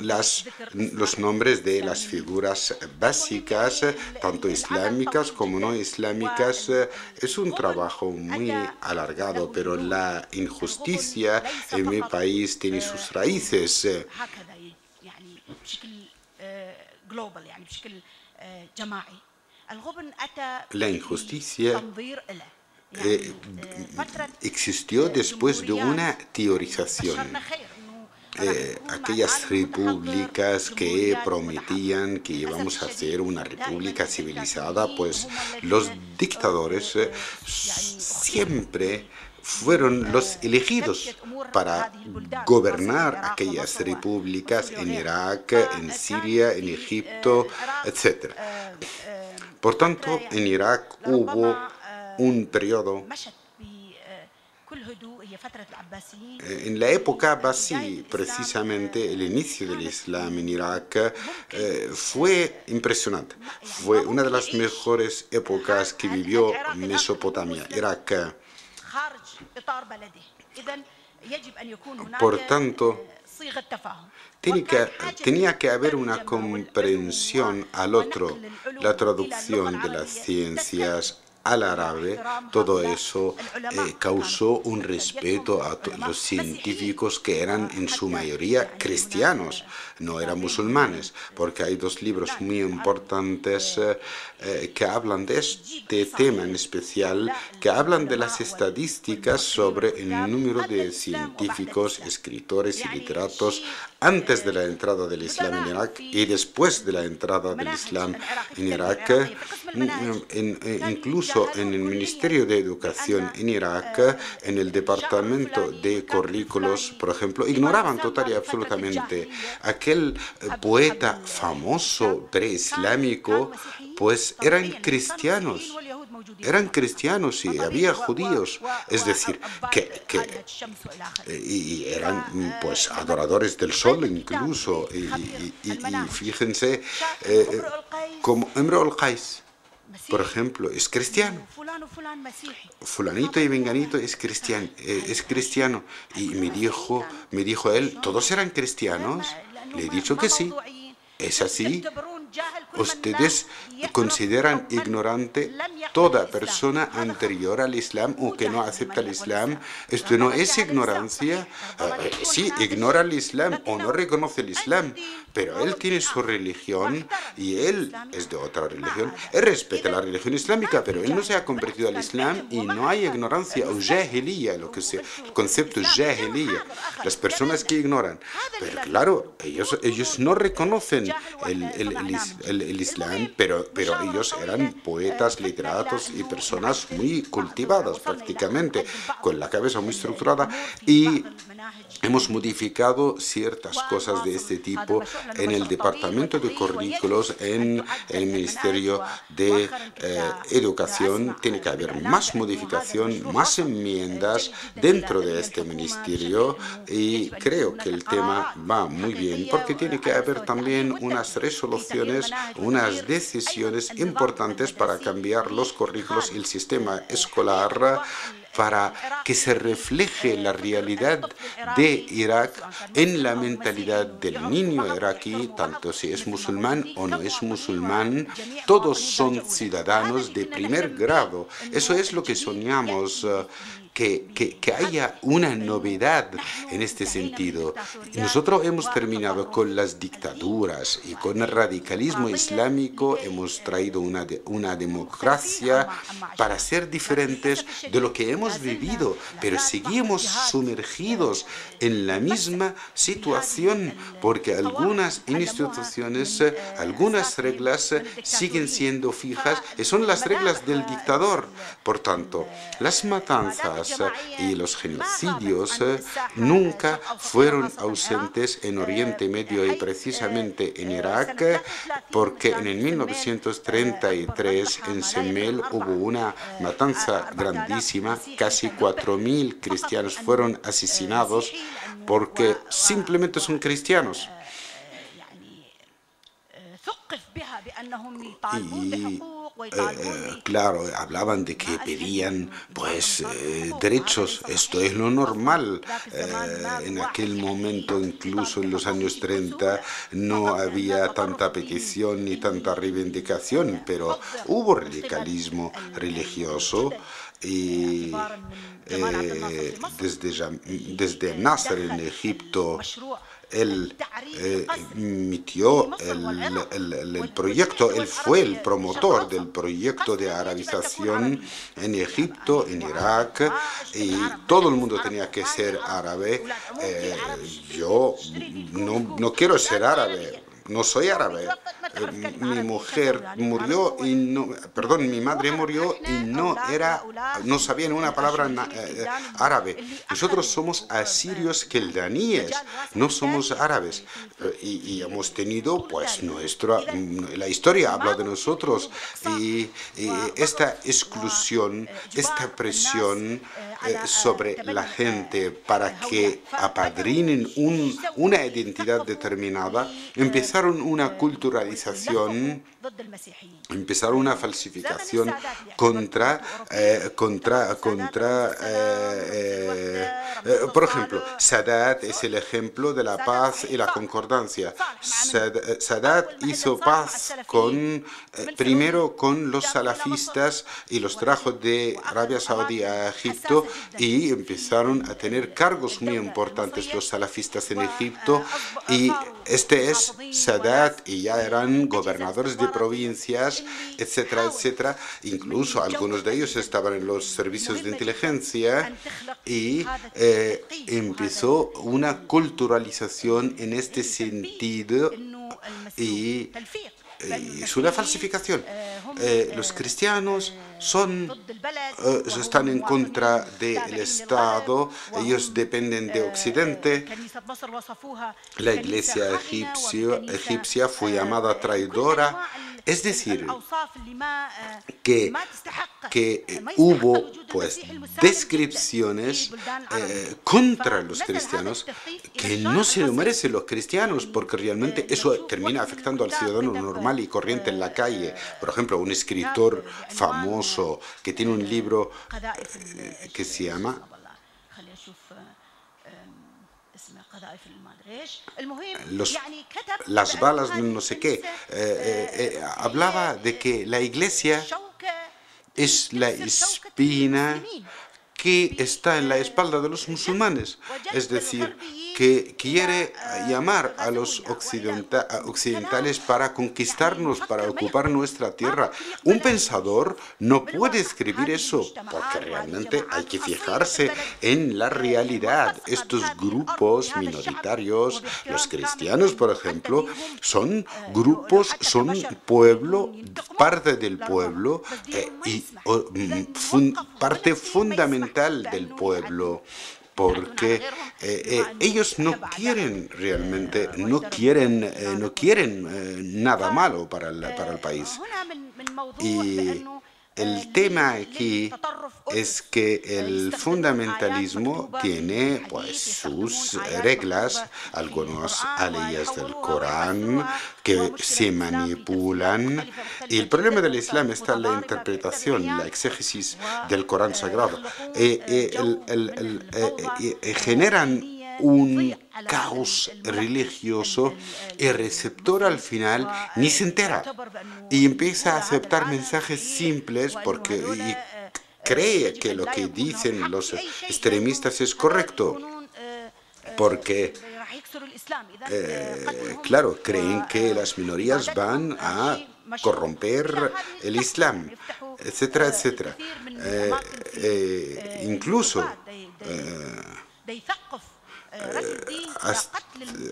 las, los nombres de las figuras básicas, tanto islámicas como no islámicas. Es un trabajo muy alargado, pero la injusticia en mi país tiene sus raíces. La injusticia eh, existió después de una teorización. Eh, aquellas repúblicas que prometían que íbamos a hacer una república civilizada, pues los dictadores eh, siempre fueron los elegidos para gobernar aquellas repúblicas en Irak, en Siria, en Egipto, etc. Por tanto, en Irak hubo un periodo Eh, en la época Abbasi, precisamente el inicio del Islam en Irak eh, fue impresionante. Fue una de las mejores épocas que vivió Mesopotamia, Irak. Por tanto, tenía que haber una comprensión al otro, la traducción de las ciencias al árabe, todo eso eh, causó un respeto a los científicos que eran en su mayoría cristianos, no eran musulmanes, porque hay dos libros muy importantes eh, eh, que hablan de este tema en especial, que hablan de las estadísticas sobre el número de científicos, escritores y literatos antes de la entrada del Islam en Irak y después de la entrada del Islam en Irak, incluso en el Ministerio de Educación en Irak, en el departamento de currículos, por ejemplo, ignoraban total y absolutamente aquel eh, poeta famoso preislámico, pues eran cristianos eran cristianos y había judíos, es decir, que, y eran pues adoradores del sol incluso, y, fíjense, eh, como Emre al-Qais, por ejemplo, es cristiano. Fulanito y venganito es cristiano, eh, es cristiano. Y me dijo, me dijo él, ¿todos eran cristianos? Le he dicho que sí. ¿Es así? Ustedes consideran ignorante toda persona anterior al Islam o que no acepta el Islam. Esto no es ignorancia. Eh, sí, ignora el Islam o no reconoce el Islam, pero él tiene su religión y él es de otra religión. Él respeta la religión islámica, pero él no se ha convertido al Islam y no hay ignorancia o jahiliya, lo que sea, el concepto jahiliya, las personas que ignoran. Pero claro, ellos, ellos no reconocen el, el, Islam, pero, pero ellos eran poetas, literatos y personas muy cultivadas prácticamente, con la cabeza muy estructurada y hemos modificado ciertas cosas de este tipo en el departamento de currículos en el Ministerio de eh, Educación. Tiene que haber más modificación, más enmiendas dentro de este ministerio y creo que el tema va muy bien porque tiene que haber también unas resoluciones, unas decisiones importantes para cambiar los currículos y el sistema escolar para que se refleje la realidad de Irak en la mentalidad del niño iraquí, tanto si es musulmán o no es musulmán, todos son ciudadanos de primer grado. Eso es lo que soñamos que, que, haya una novedad en este sentido. Nosotros hemos terminado con las dictaduras y con el radicalismo islámico, hemos traído una, una democracia para ser diferentes de lo que hemos vivido, pero seguimos sumergidos en la misma situación porque algunas instituciones, algunas reglas siguen siendo fijas y son las reglas del dictador. Por tanto, las matanzas, y los genocidios eh, nunca fueron ausentes en Oriente Medio y precisamente en Irak, porque en el 1933 en Semel hubo una matanza grandísima, casi 4.000 cristianos fueron asesinados porque simplemente son cristianos. Y eh, claro, hablaban de que pedían pues eh, derechos, esto es lo normal. Eh, en aquel momento, incluso en los años 30, no había tanta petición ni tanta reivindicación, pero hubo radicalismo religioso y desde, desde Nasser en Egipto él eh, emitió el, proyecto, él fue el promotor del proyecto de arabización en Egipto, en Irak, y todo el mundo tenía que ser árabe. Eh, yo no, no quiero ser árabe, no soy árabe, mi mujer murió y no, perdón, mi madre murió y no era, no sabían una palabra árabe. Nosotros somos asirios keldaníes, no somos árabes. Y, y, hemos tenido, pues, nuestra, la historia habla de nosotros y, esta exclusión, esta presión sobre la gente para que apadrinen un, una identidad determinada, empezaron una culturalización, empezaron una falsificación contra, eh, contra, contra eh, eh, por ejemplo, Sadat es el ejemplo de la paz y la concordancia. Sadat hizo paz con, primero con los salafistas y los trajo de Arabia Saudí a Egipto y empezaron a tener cargos muy importantes los salafistas en Egipto y este es Sadat y ya eran gobernadores de provincias, etcétera, etcétera. Incluso algunos de ellos estaban en los servicios de inteligencia y eh, empezó una culturalización en este sentido y es una falsificación. Eh, los cristianos son, eh, están en contra del Estado, ellos dependen de Occidente. La iglesia egipcia, egipcia fue llamada traidora es decir, que, que hubo pues descripciones eh, contra los cristianos que no se lo merecen los cristianos porque realmente eso termina afectando al ciudadano normal y corriente en la calle. Por ejemplo, un escritor famoso que tiene un libro eh, que se llama las balas no sé qué. Eh, eh, eh, hablaba de que la iglesia es la espina que está en la espalda de los musulmanes. Es decir, que quiere llamar a los occidentales para conquistarnos, para ocupar nuestra tierra. Un pensador no puede escribir eso porque realmente hay que fijarse en la realidad. Estos grupos minoritarios, los cristianos, por ejemplo, son grupos, son pueblo, parte del pueblo eh, y mm, parte fundamental del pueblo porque eh, eh, ellos no quieren realmente, no quieren, eh, no quieren nada malo para el, para el país. Y el tema aquí es que el fundamentalismo tiene pues sus reglas, algunas leyes del Corán que se manipulan y el problema del Islam está en la interpretación, la exégesis del Corán sagrado. generan un caos religioso, el receptor al final ni se entera y empieza a aceptar mensajes simples porque cree que lo que dicen los extremistas es correcto. Porque, eh, claro, creen que las minorías van a corromper el Islam, etcétera, etcétera. Eh, eh, incluso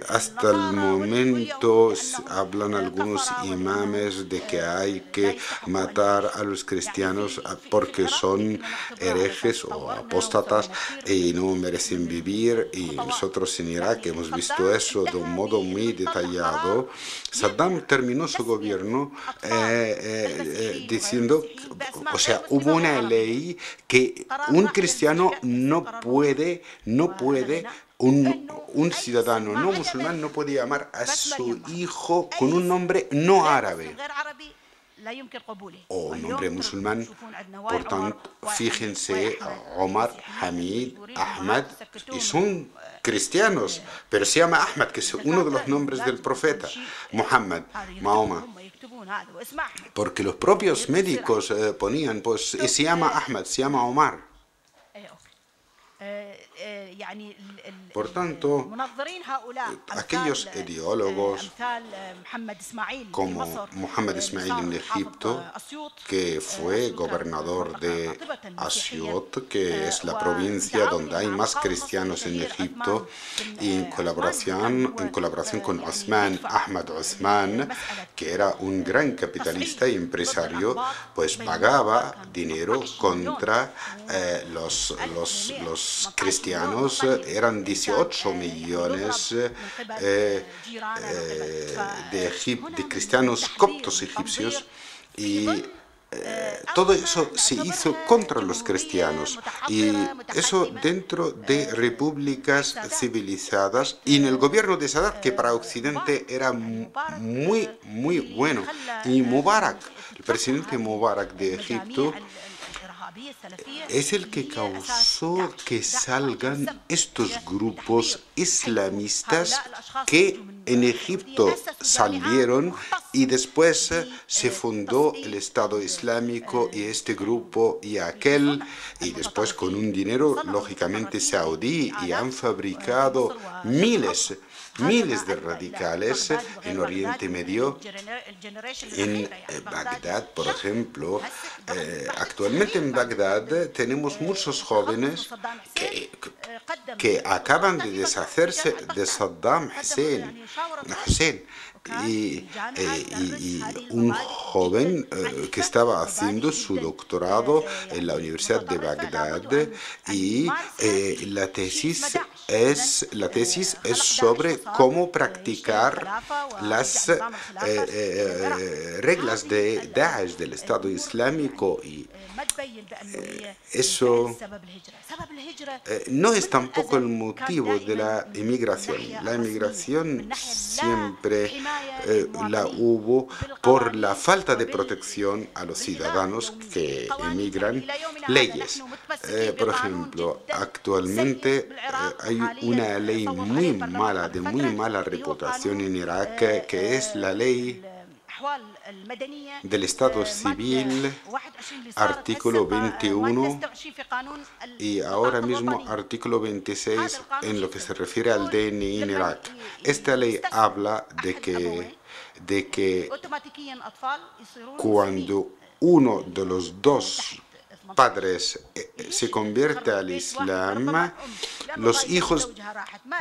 hasta, el momento hablan algunos imames de que hay que matar a los cristianos porque son herejes o apóstatas y no merecen vivir. Y nosotros en Irak hemos visto eso de un modo muy detallado. Saddam terminó su gobierno eh, eh, eh, diciendo, o sea, hubo una ley que un cristiano no puede, no puede un, ciudadano no musulmán no puede llamar a su hijo con un nombre no árabe o un nombre musulmán. Por tanto, fíjense, Omar, Hamid, Ahmad, y son cristianos, pero se llama Ahmad, que es uno de los nombres del profeta, Muhammad, Mahoma. Porque los propios médicos eh, ponían, pues se llama Ahmad, se llama Omar. Por tanto, aquellos ideólogos como Muhammad Ismail en Egipto, que fue gobernador de Asyut, que es la provincia donde hay más cristianos en Egipto, y en colaboración, en colaboración con Osman, Ahmad Osman, que era un gran capitalista y empresario, pues pagaba dinero contra eh, los, los, los cristianos, eran 18 millones eh, eh, de, cristianos coptos egipcios y todo eso se hizo contra los cristianos y eso dentro de repúblicas civilizadas y en el gobierno de Sadat que para Occidente era muy muy bueno. Y Mubarak el presidente Mubarak de Egipto es el que causó que salgan estos grupos islamistas que en Egipto salieron y después se fundó el Estado Islámico y este grupo y aquel y después con un dinero lógicamente saudí y han fabricado miles miles de radicales en Oriente Medio, en eh, Bagdad, por ejemplo. Eh, actualmente en Bagdad tenemos muchos jóvenes que, que acaban de deshacerse de Saddam Hussein. Hussein y, eh, un joven que estaba haciendo su doctorado en la Universidad de Bagdad y la tesis es la tesis es sobre cómo practicar las reglas de Daesh del Estado Islámico y eso no es tampoco el motivo de la inmigración. La inmigración siempre eh, la hubo por la falta de protección a los ciudadanos que emigran. Leyes. Eh, por ejemplo, actualmente eh, hay una ley muy mala, de muy mala reputación en Irak, que es la ley del Estado civil, artículo 21, y ahora mismo artículo 26 en lo que se refiere al DNI en Irak. Esta ley habla de que, de que cuando uno de los dos padres eh, se convierte al Islam, los hijos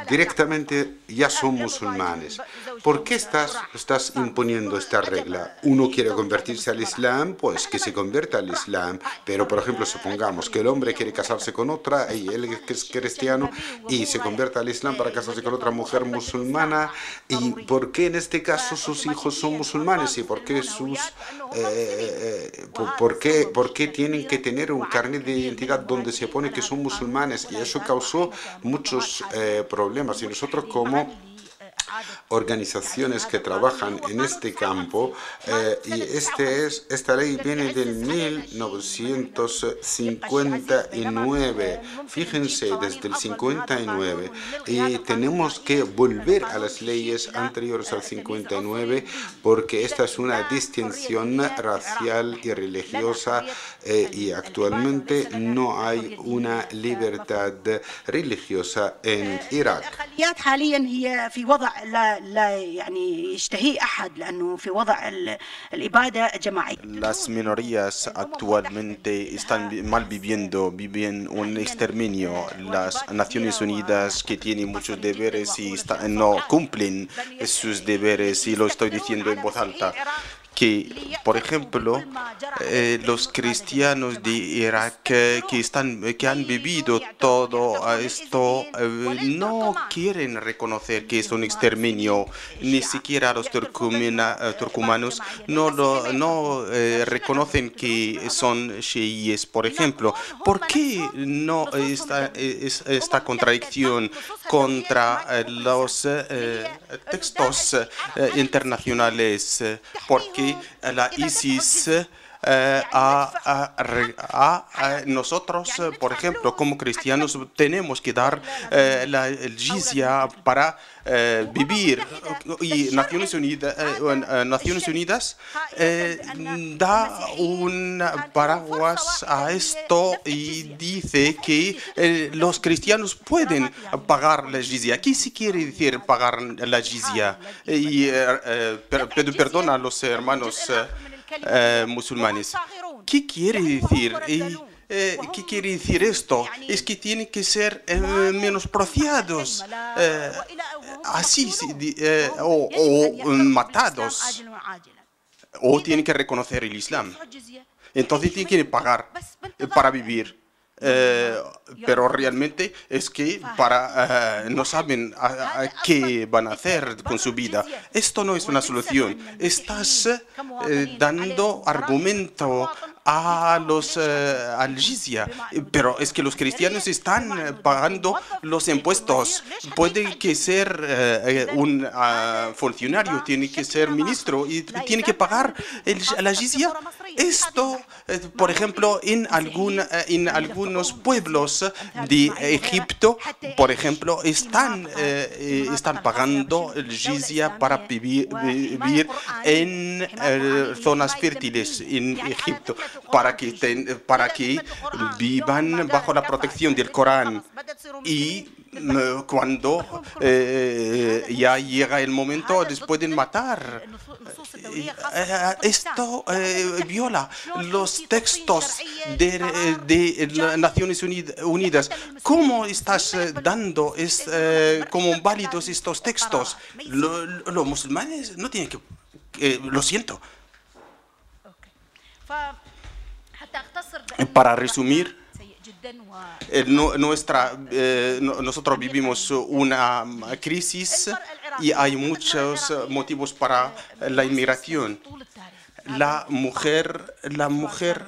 directamente ya son musulmanes. ¿Por qué estás, estás imponiendo esta regla? Uno quiere convertirse al Islam, pues que se convierta al Islam. Pero, por ejemplo, supongamos que el hombre quiere casarse con otra y él es cristiano y se convierte al Islam para casarse con otra mujer musulmana. ¿Y por qué en este caso sus hijos son musulmanes? ¿Y por qué sus... Eh, eh, por, qué, por qué tienen que tener un carnet de identidad donde se pone que son musulmanes y eso causó muchos eh, problemas. Y nosotros como organizaciones que trabajan en este campo eh, y este es, esta ley viene del 1959. Fíjense, desde el 59 y tenemos que volver a las leyes anteriores al 59 porque esta es una distinción racial y religiosa eh, y actualmente no hay una libertad religiosa en Irak. Las minorías actualmente están mal viviendo, viven un exterminio. Las Naciones Unidas que tienen muchos deberes y no cumplen sus deberes y lo estoy diciendo en voz alta que, por ejemplo, eh, los cristianos de Irak que, están, que han vivido todo esto eh, no quieren reconocer que es un exterminio, ni siquiera los eh, turcumanos no, lo, no reconocen que son chiíes, por ejemplo. ¿Por qué no está esta contradicción contra los textos internacionales? Porque la ISIS a, nosotros, por ejemplo, como cristianos, tenemos que dar la, el jizya para vivir. Y Naciones Unidas, Naciones Unidas da un paraguas a esto y dice que los cristianos pueden pagar la jizya. ¿Qué se quiere decir pagar la jizya? Y pido perdón a los hermanos eh, musulmanes. ¿Qué quiere decir? Eh, ¿Qué quiere decir esto? Es que tienen que ser eh, menospreciados, así, o, o matados, o tienen que reconocer el Islam. Entonces tienen que pagar para vivir. Eh, pero realmente es que para eh, no saben qué van a hacer con su vida. Esto no es una solución. Estás eh, dando argumento a los al jizya, pero es que los cristianos están pagando los impuestos. Puede que ser un ah, funcionario, tiene que ser ministro y tiene que pagar el, la jizya. Esto, por ejemplo, en algún en algunos pueblos de Egipto, por ejemplo, están, eh, están pagando el jizya para vivir, en eh, zonas fértiles en Egipto, para que, para que vivan bajo la protección del Corán. Y cuando eh, ya llega el momento, les pueden matar. Eh, esto eh, viola los textos de, de, Naciones Unidas. ¿Cómo estás dando es, como válidos estos textos? los musulmanes no tienen que... lo siento. Para resumir, nuestra, eh, nosotros vivimos una crisis y hay muchos motivos para la inmigración. La mujer, la mujer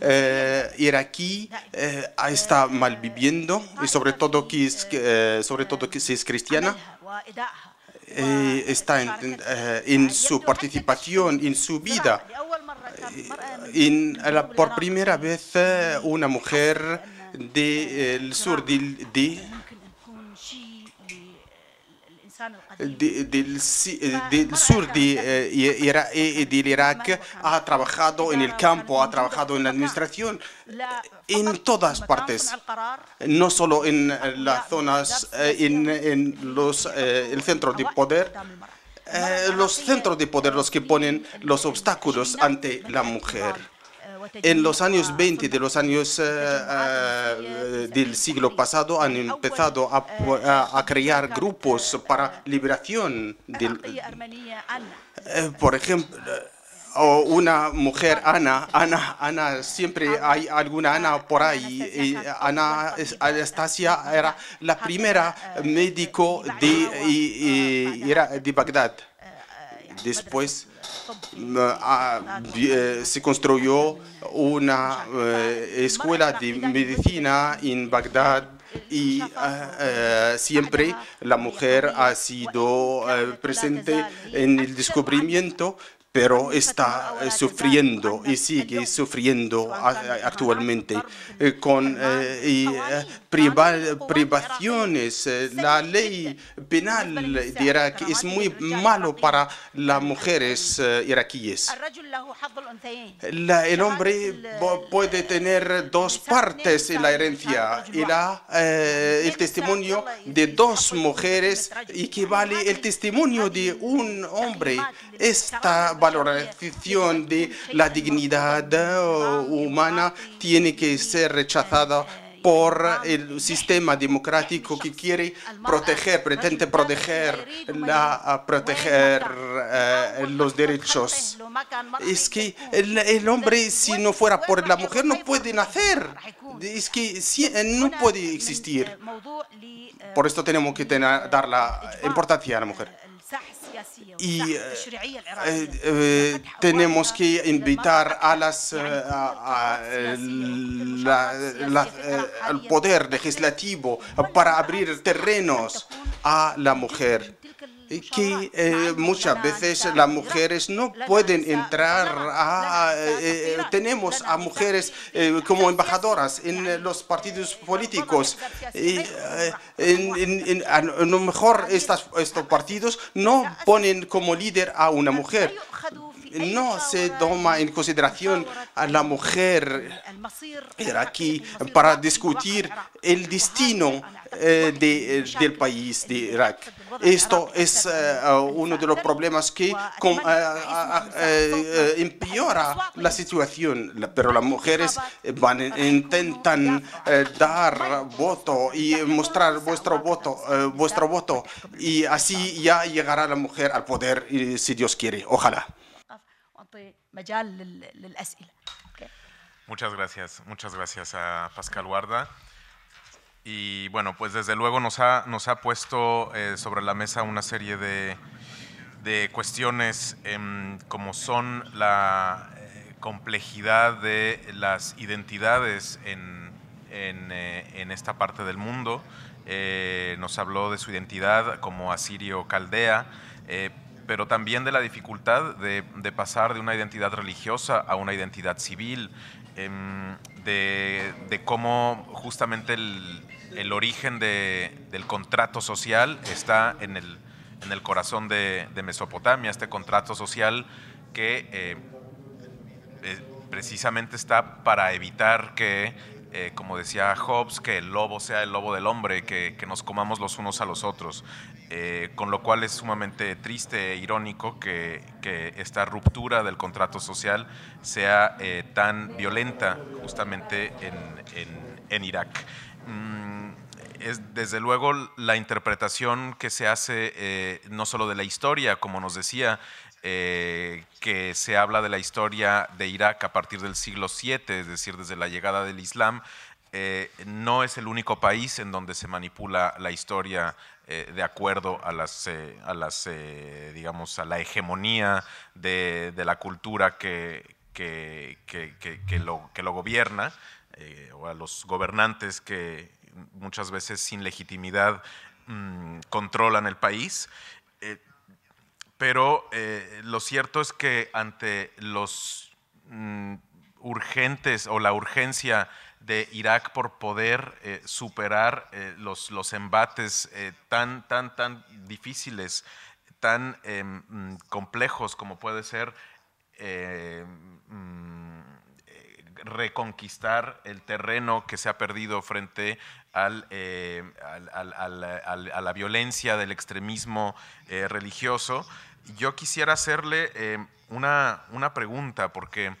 eh, iraquí eh, está mal viviendo y sobre todo que sobre todo que es cristiana está en, en, su participación, en su vida. En por primera vez eh, una mujer del sur de, del, sur de, eh, del Irak ha trabajado en el campo, ha trabajado en la administración, en todas partes, no solo en las zonas, eh, en, en los, el centro de poder, eh, los centros de poder los que ponen los obstáculos ante la mujer. En los años 20 de los años eh, eh, del siglo pasado han empezado a, crear grupos para liberación. Del, por ejemplo, o una mujer, Ana, Ana, Ana, siempre hay alguna Ana por ahí. Ana Anastasia era la primera médico de, de Bagdad. Después ah, eh, se construyó una eh, escuela de medicina en Bagdad y ah, eh, siempre la mujer ha sido presente en el descubrimiento pero está eh, sufriendo y sigue sufriendo actualmente eh, con eh, privaciones. La ley penal de Irak es muy malo para las mujeres iraquíes. el hombre puede tener dos partes en la herencia y la, el testimonio de dos mujeres equivale el testimonio de un hombre. Esta valoración de la dignidad humana tiene que ser rechazada por el sistema democrático que quiere proteger, pretende proteger, la, proteger eh, los derechos. Es que el, hombre, si no fuera por la mujer, no puede nacer. Es que no puede existir. Por esto tenemos que tener, dar la importancia a la mujer y eh, eh, tenemos que invitar a las, eh, al poder legislativo para abrir terrenos a la mujer que eh, muchas veces las mujeres no pueden entrar a... Eh, tenemos a mujeres como embajadoras en los partidos políticos. Y, en, a lo mejor estos partidos no ponen como líder a una mujer no se toma en consideración a la mujer aquí para discutir el destino eh, eh, del país de Irak. Esto es eh, uno de los problemas que empeora la situación, pero las mujeres van, intentan dar voto y mostrar vuestro voto, vuestro voto y así ya llegará la mujer al poder si Dios quiere. Ojalá. Muchas gracias, muchas gracias a Pascal Guarda. Y bueno, pues desde luego nos ha, nos ha puesto eh, sobre la mesa una serie de, de cuestiones em, como son la eh, complejidad de las identidades en, en, eh, en, esta parte del mundo. nos habló de su identidad como asirio-caldea, pero también de la dificultad de, pasar de una identidad religiosa a una identidad civil, em, de, cómo justamente el, origen del contrato social está en el, corazón de, Mesopotamia, este contrato social que eh, eh, precisamente está para evitar que eh, como decía Hobbes, que el lobo sea el lobo del hombre, que nos comamos los unos a los otros. Eh, con lo cual es sumamente triste e irónico que, esta ruptura del contrato social sea eh, tan violenta justamente en, Irak. Mm, es desde luego la interpretación que se hace no solo de la historia, como nos decía, que se habla de la historia de Irak a partir del siglo VII, es decir, desde la llegada del Islam, eh, no es el único país en donde se manipula la historia eh, de acuerdo a las, eh, a las digamos, a la hegemonía de, la cultura que, que, que, lo, que lo gobierna, o a los gobernantes que muchas veces sin legitimidad mm, controlan el país. Pero eh, lo cierto es que ante los mm, urgentes o la urgencia de Irak por poder eh, superar eh, los, los, embates tan, tan, tan difíciles, tan em, complejos como puede ser mm, reconquistar el terreno que se ha perdido frente eh, al, a la violencia del extremismo eh, religioso. Yo quisiera hacerle eh, una, una, pregunta, porque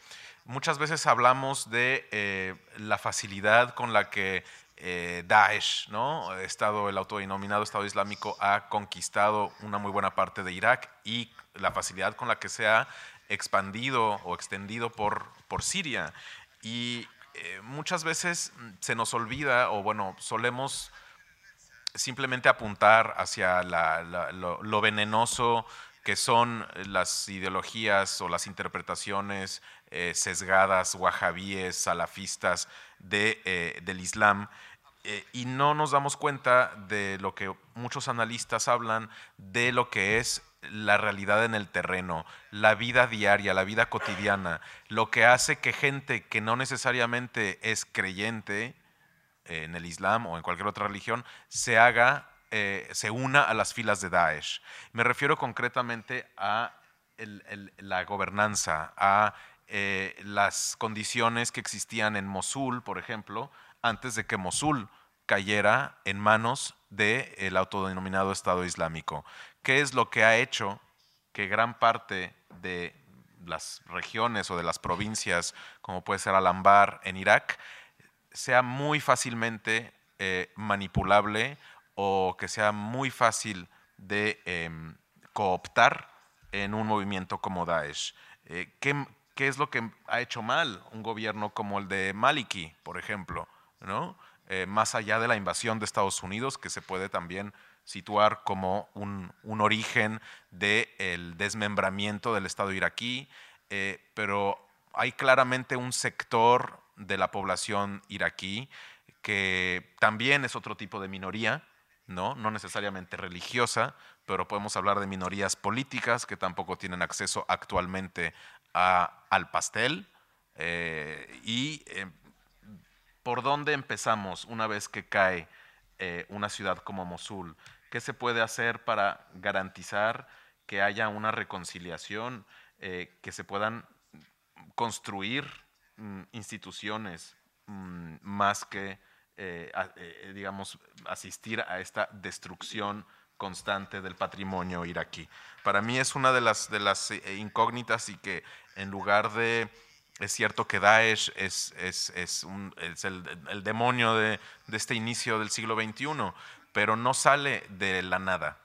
muchas veces hablamos de la facilidad con la que Daesh, ¿no? Estado, el autodenominado Estado Islámico, ha conquistado una muy buena parte de Irak y la facilidad con la que se ha expandido o extendido por, por Siria. Y eh, muchas veces se nos olvida, o bueno, solemos simplemente apuntar hacia lo, venenoso que son las ideologías o las interpretaciones eh, sesgadas, wahabíes, salafistas de, eh, del Islam. y no nos damos cuenta de lo que muchos analistas hablan de lo que es la realidad en el terreno, la vida diaria, la vida cotidiana, lo que hace que gente que no necesariamente es creyente eh, en el Islam o en cualquier otra religión se haga, eh, se una a las filas de Daesh. Me refiero concretamente a la gobernanza, a eh, las condiciones que existían en Mosul, por ejemplo, antes de que Mosul cayera en manos del autodenominado Estado Islámico. ¿Qué es lo que ha hecho que gran parte de las regiones o de las provincias, como puede ser Alambar en Irak, sea muy fácilmente eh, manipulable o que sea muy fácil de em, cooptar en un movimiento como Daesh. Eh, ¿qué, ¿qué, es lo que ha hecho mal un gobierno como el de Maliki, por ejemplo? ¿no? Eh, más allá de la invasión de Estados Unidos, que se puede también situar como un, origen del desmembramiento del Estado iraquí, eh, pero hay claramente un sector de la población iraquí que también es otro tipo de minoría, ¿no? no necesariamente religiosa, pero podemos hablar de minorías políticas que tampoco tienen acceso actualmente al pastel. Eh, y eh, por dónde empezamos una vez que cae eh, una ciudad como Mosul, qué se puede hacer para garantizar que haya una reconciliación, que se puedan construir mm, instituciones mm, más que, digamos, asistir a esta destrucción constante del patrimonio iraquí. Para mí es una de las, eh, incógnitas y que en lugar de, es cierto que Daesh es, es, es, es el, demonio de, este inicio del siglo XXI, pero no sale de la nada.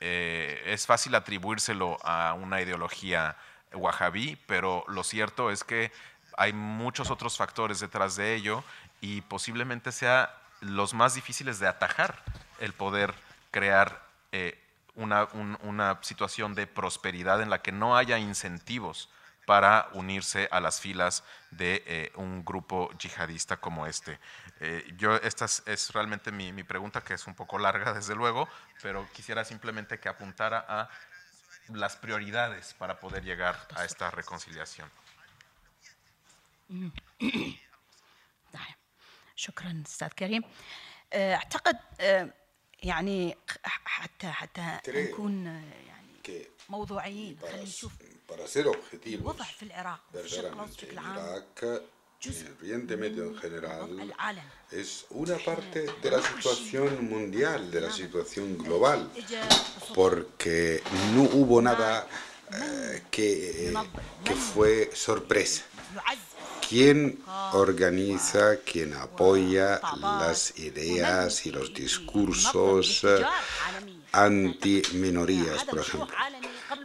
Eh, es fácil atribuírselo a una ideología wahhabí, pero lo cierto es que hay muchos otros factores detrás de ello y posiblemente sea los más difíciles de atajar el poder crear eh, una, una, situación de prosperidad en la que no haya incentivos para unirse a las filas de eh, un grupo yihadista como este. Eh, yo, esta es, realmente mi, mi, pregunta, que es un poco larga, desde luego, pero quisiera simplemente que apuntara a las prioridades para poder llegar a esta reconciliación. شكرا استاذ كريم اعتقد يعني حتى حتى نكون يعني موضوعيين خلينا نشوف الوضع في العراق في الشرق الاوسط بشكل عام Oriente Medio en general es una parte de la situación mundial, de la situación global, porque no hubo nada eh, que, que fue sorpresa. ¿Quién organiza, quién apoya las ideas y los discursos eh, anti-minorías, por ejemplo?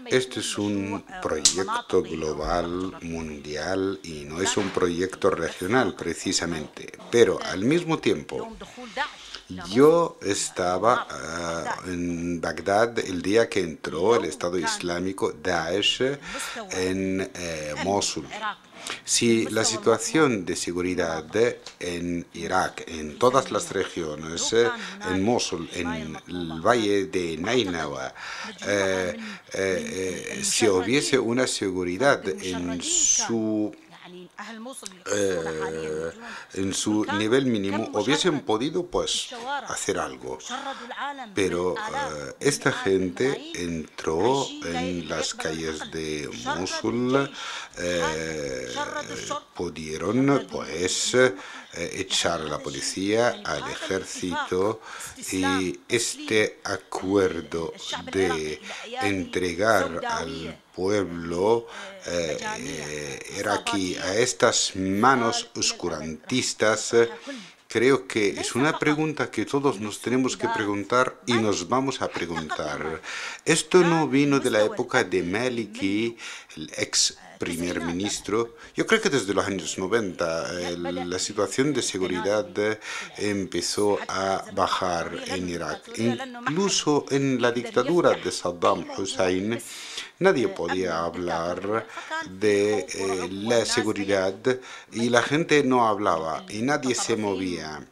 Este es un proyecto global, mundial, y no es un proyecto regional precisamente, pero al mismo tiempo yo estaba eh, en Bagdad el día que entró el Estado Islámico Daesh en eh, Mosul. Si la situación de seguridad en Irak, en todas las regiones, en Mosul, en el valle de Nainawa, eh, eh, si hubiese una seguridad en su eh, en su nivel mínimo hubiesen podido pues hacer algo. Pero eh, esta gente entró en las calles de Mosul, eh, pudieron pues echar a la policía, al ejército y este acuerdo de entregar al pueblo eh, iraquí a estas manos oscurantistas, creo que es una pregunta que todos nos tenemos que preguntar y nos vamos a preguntar. Esto no vino de la época de Maliki, el ex primer ministro. Yo creo que desde los años 90 la situación de seguridad empezó a bajar en Irak. Incluso en la dictadura de Saddam Hussein nadie podía hablar de eh, la seguridad y la gente no hablaba y nadie se movía.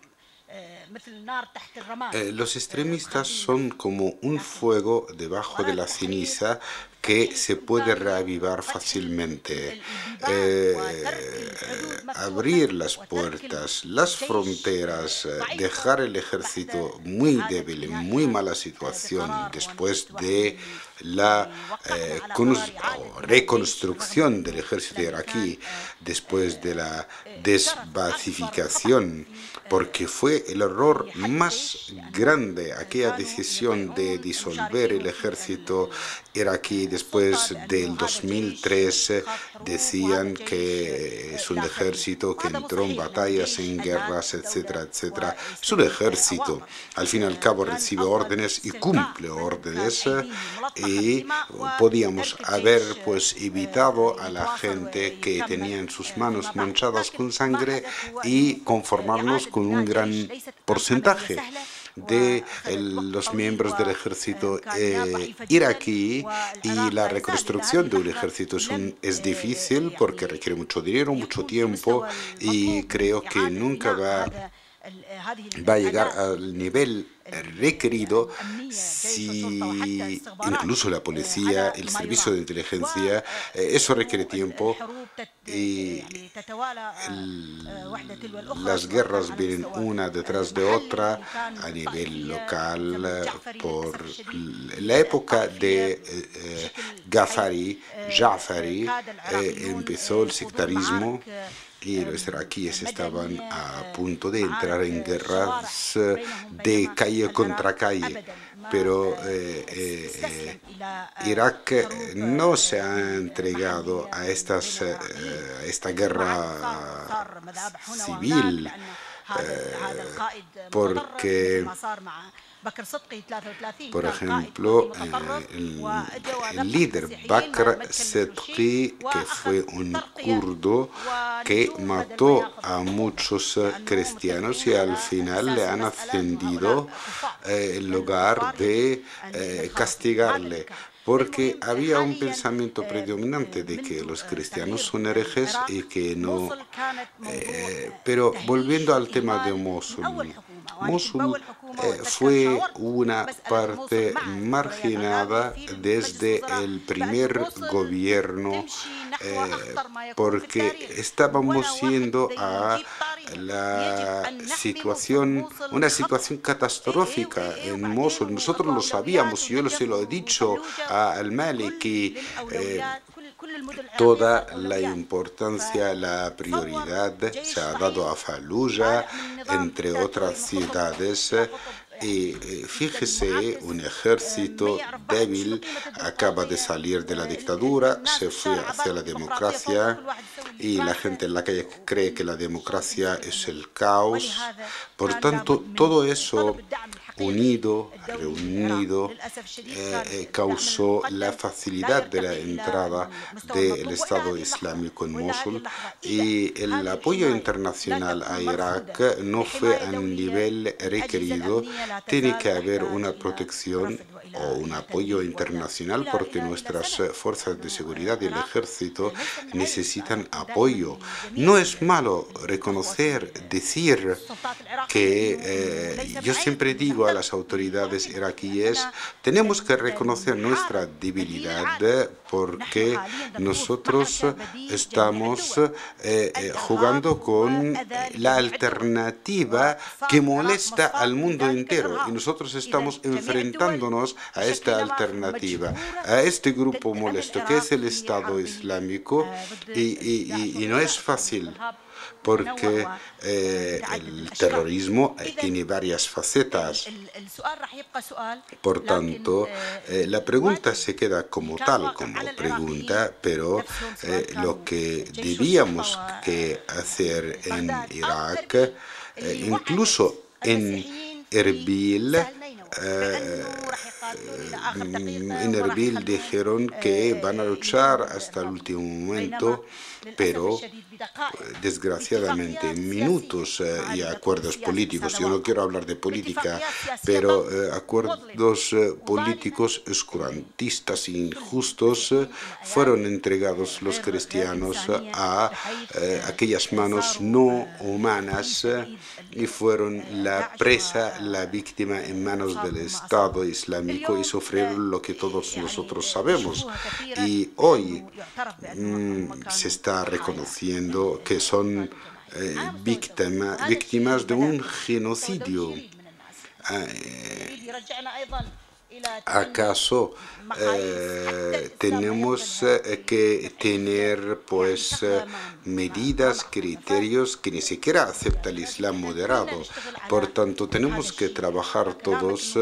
Eh, los extremistas son como un fuego debajo de la ceniza que se puede reavivar fácilmente. Eh, abrir las puertas, las fronteras, eh, dejar el ejército muy débil, en muy mala situación después de la eh, reconstrucción del ejército iraquí, después de la desbacificación porque fue el error más grande aquella decisión de disolver el ejército iraquí después del 2003 decían que es un ejército que entró en batallas, en guerras, etcétera, etcétera. Es un ejército. Al fin y al cabo recibe órdenes y cumple órdenes y podíamos haber pues evitado a la gente que tenía en sus manos manchadas con sangre y conformarnos con un gran porcentaje de los miembros del ejército eh, iraquí. Y la reconstrucción de un ejército es, un, es difícil porque requiere mucho dinero, mucho tiempo y creo que nunca va, va a llegar al nivel requerido si incluso la policía, el servicio de inteligencia, eso requiere tiempo y las guerras vienen una detrás de otra a nivel local por la época de Ghaffari, Jafari, empezó el sectarismo y los iraquíes estaban a punto de entrar en guerras de calle contra calle. Pero eh, eh, Irak no se ha entregado a, estas, eh, a esta guerra civil porque por ejemplo, el, líder Bakr Sedqi, que fue un kurdo que mató a muchos cristianos y al final le han ascendido en lugar de castigarle. Porque había un pensamiento predominante de que los cristianos son herejes y que no... pero volviendo al tema de Mosul, Mosul eh, fue una parte marginada desde el primer gobierno eh, porque estábamos yendo a la situación, una situación catastrófica en Mosul. Nosotros lo sabíamos, yo se lo he dicho al Maliki. Eh, toda la importancia, la prioridad se ha dado a Fallujah, entre otras ciudades, y eh, fíjese, un ejército débil acaba de salir de la dictadura, se fue hacia la democracia y la gente en la calle cree que la democracia es el caos. Por tanto, todo eso unido, reunido, eh, eh, causó la facilidad de la entrada del Estado Islámico en Mosul y el apoyo internacional a Irak no fue a nivel requerido. Tiene que haber una protección o un apoyo internacional porque nuestras fuerzas de seguridad y el ejército necesitan apoyo. No es malo reconocer, decir que eh, yo siempre digo a las autoridades iraquíes, tenemos que reconocer nuestra debilidad porque nosotros estamos eh, eh, jugando con la alternativa que molesta al mundo entero y nosotros estamos enfrentándonos a esta alternativa, a este grupo molesto que es el Estado Islámico y, y no es fácil porque eh, el terrorismo eh, tiene varias facetas. Por tanto, eh, la pregunta se queda como tal, como pregunta, pero lo que debíamos que hacer en Irak, incluso en Erbil, en Erbil dijeron que van a luchar hasta el último momento, pero desgraciadamente minutos eh, y acuerdos políticos. Yo no quiero hablar de política, pero eh, acuerdos eh, políticos oscurantistas e injustos fueron entregados los cristianos a aquellas manos no humanas y fueron la presa, la víctima en manos del Estado Islámico y sufrieron lo que todos nosotros sabemos. Y hoy mm, se está reconociendo que son eh, víctimas de un genocidio. Eh, ¿Acaso eh, tenemos eh, que tener pues eh, medidas, criterios que ni siquiera acepta el Islam moderado? Por tanto, tenemos que trabajar todos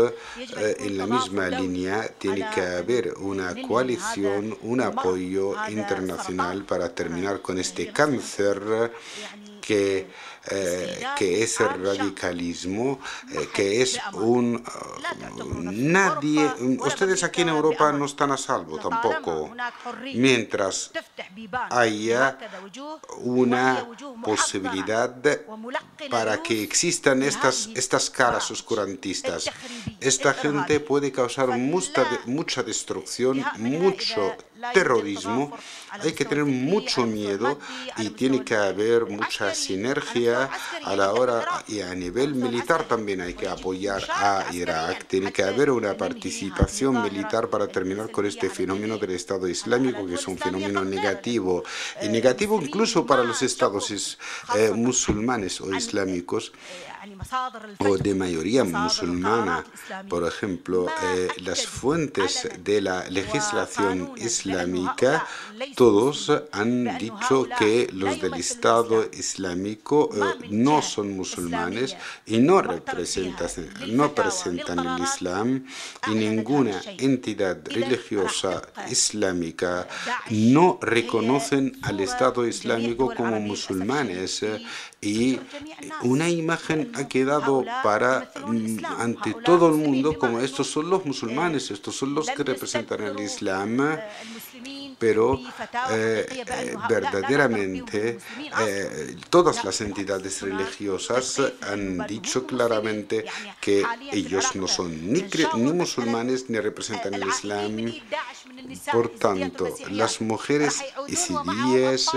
en la misma línea. Tiene que haber una coalición, un apoyo internacional para terminar con este cáncer que eh, que es el radicalismo, eh, que es un... nadie... Ustedes aquí en Europa no están a salvo tampoco. Mientras haya una posibilidad para que existan estas, estas caras oscurantistas. Esta gente puede causar mucha, mucha destrucción, mucho terrorismo, hay que tener mucho miedo y tiene que haber mucha sinergia a la hora y a nivel militar también hay que apoyar a Irak. Tiene que haber una participación militar para terminar con este fenómeno del Estado Islámico, que es un fenómeno negativo, y negativo incluso para los estados eh, musulmanes o islámicos o de mayoría musulmana. Por ejemplo, eh, las fuentes de la legislación islámica, todos han dicho que los del Estado Islámico eh, no son musulmanes y no representan, no presentan el Islam y ninguna entidad religiosa islámica no reconocen al Estado Islámico como musulmanes y una imagen ha quedado para mm, ante todo el mundo como estos son los musulmanes, estos son los que representan el Islam, pero eh, verdaderamente eh, todas las entidades religiosas han dicho claramente que ellos no son ni, ni musulmanes ni representan el Islam. Por tanto, las mujeres isidíes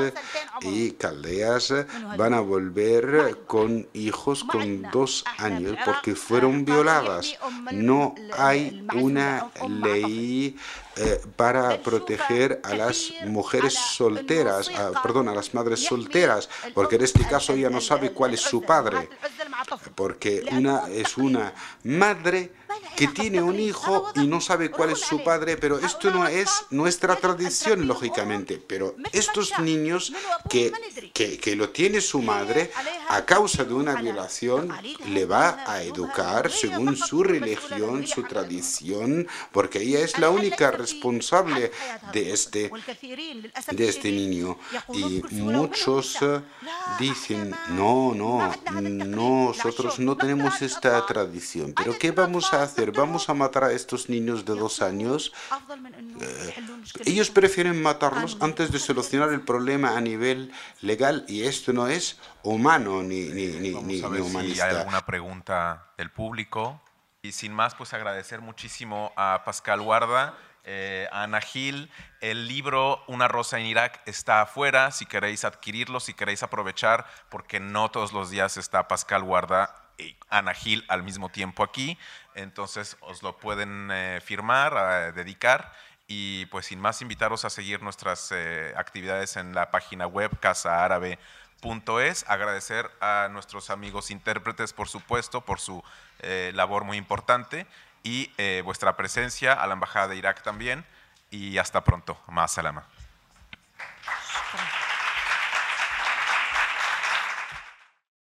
y caldeas van a volver con hijos con dos años porque fueron violadas. No hay una ley eh, para proteger a las mujeres solteras, perdón, a las madres solteras, porque en este caso ella no sabe cuál es su padre, porque una es una madre que tiene un hijo y no sabe cuál es su padre, pero esto no es nuestra tradición, lógicamente. Pero estos niños que, que, que lo tiene su madre, a causa de una violación, le va a educar según su religión, su tradición, porque ella es la única responsable de este, de este niño. Y muchos dicen, no, no, nosotros no tenemos esta tradición, pero ¿qué vamos a hacer? vamos a matar a estos niños de dos años, eh, ellos prefieren matarlos antes de solucionar el problema a nivel legal y esto no es humano ni, ni, ni, ni, a ver Si hay alguna pregunta del público. Y sin más, pues agradecer muchísimo a Pascal Guarda. Eh, Ana Gil. El libro Una rosa en Irak está afuera, si queréis adquirirlo, si queréis aprovechar, porque no todos los días está Pascal Guarda y Ana Gil al mismo tiempo aquí entonces os lo pueden eh, firmar, dedicar y pues sin más invitaros a seguir nuestras eh, actividades en la página web casaárabe.es. Agradecer a nuestros amigos intérpretes, por supuesto, por su eh, labor muy importante y vuestra presencia, a la Embajada de Irak también. Y hasta pronto. Más.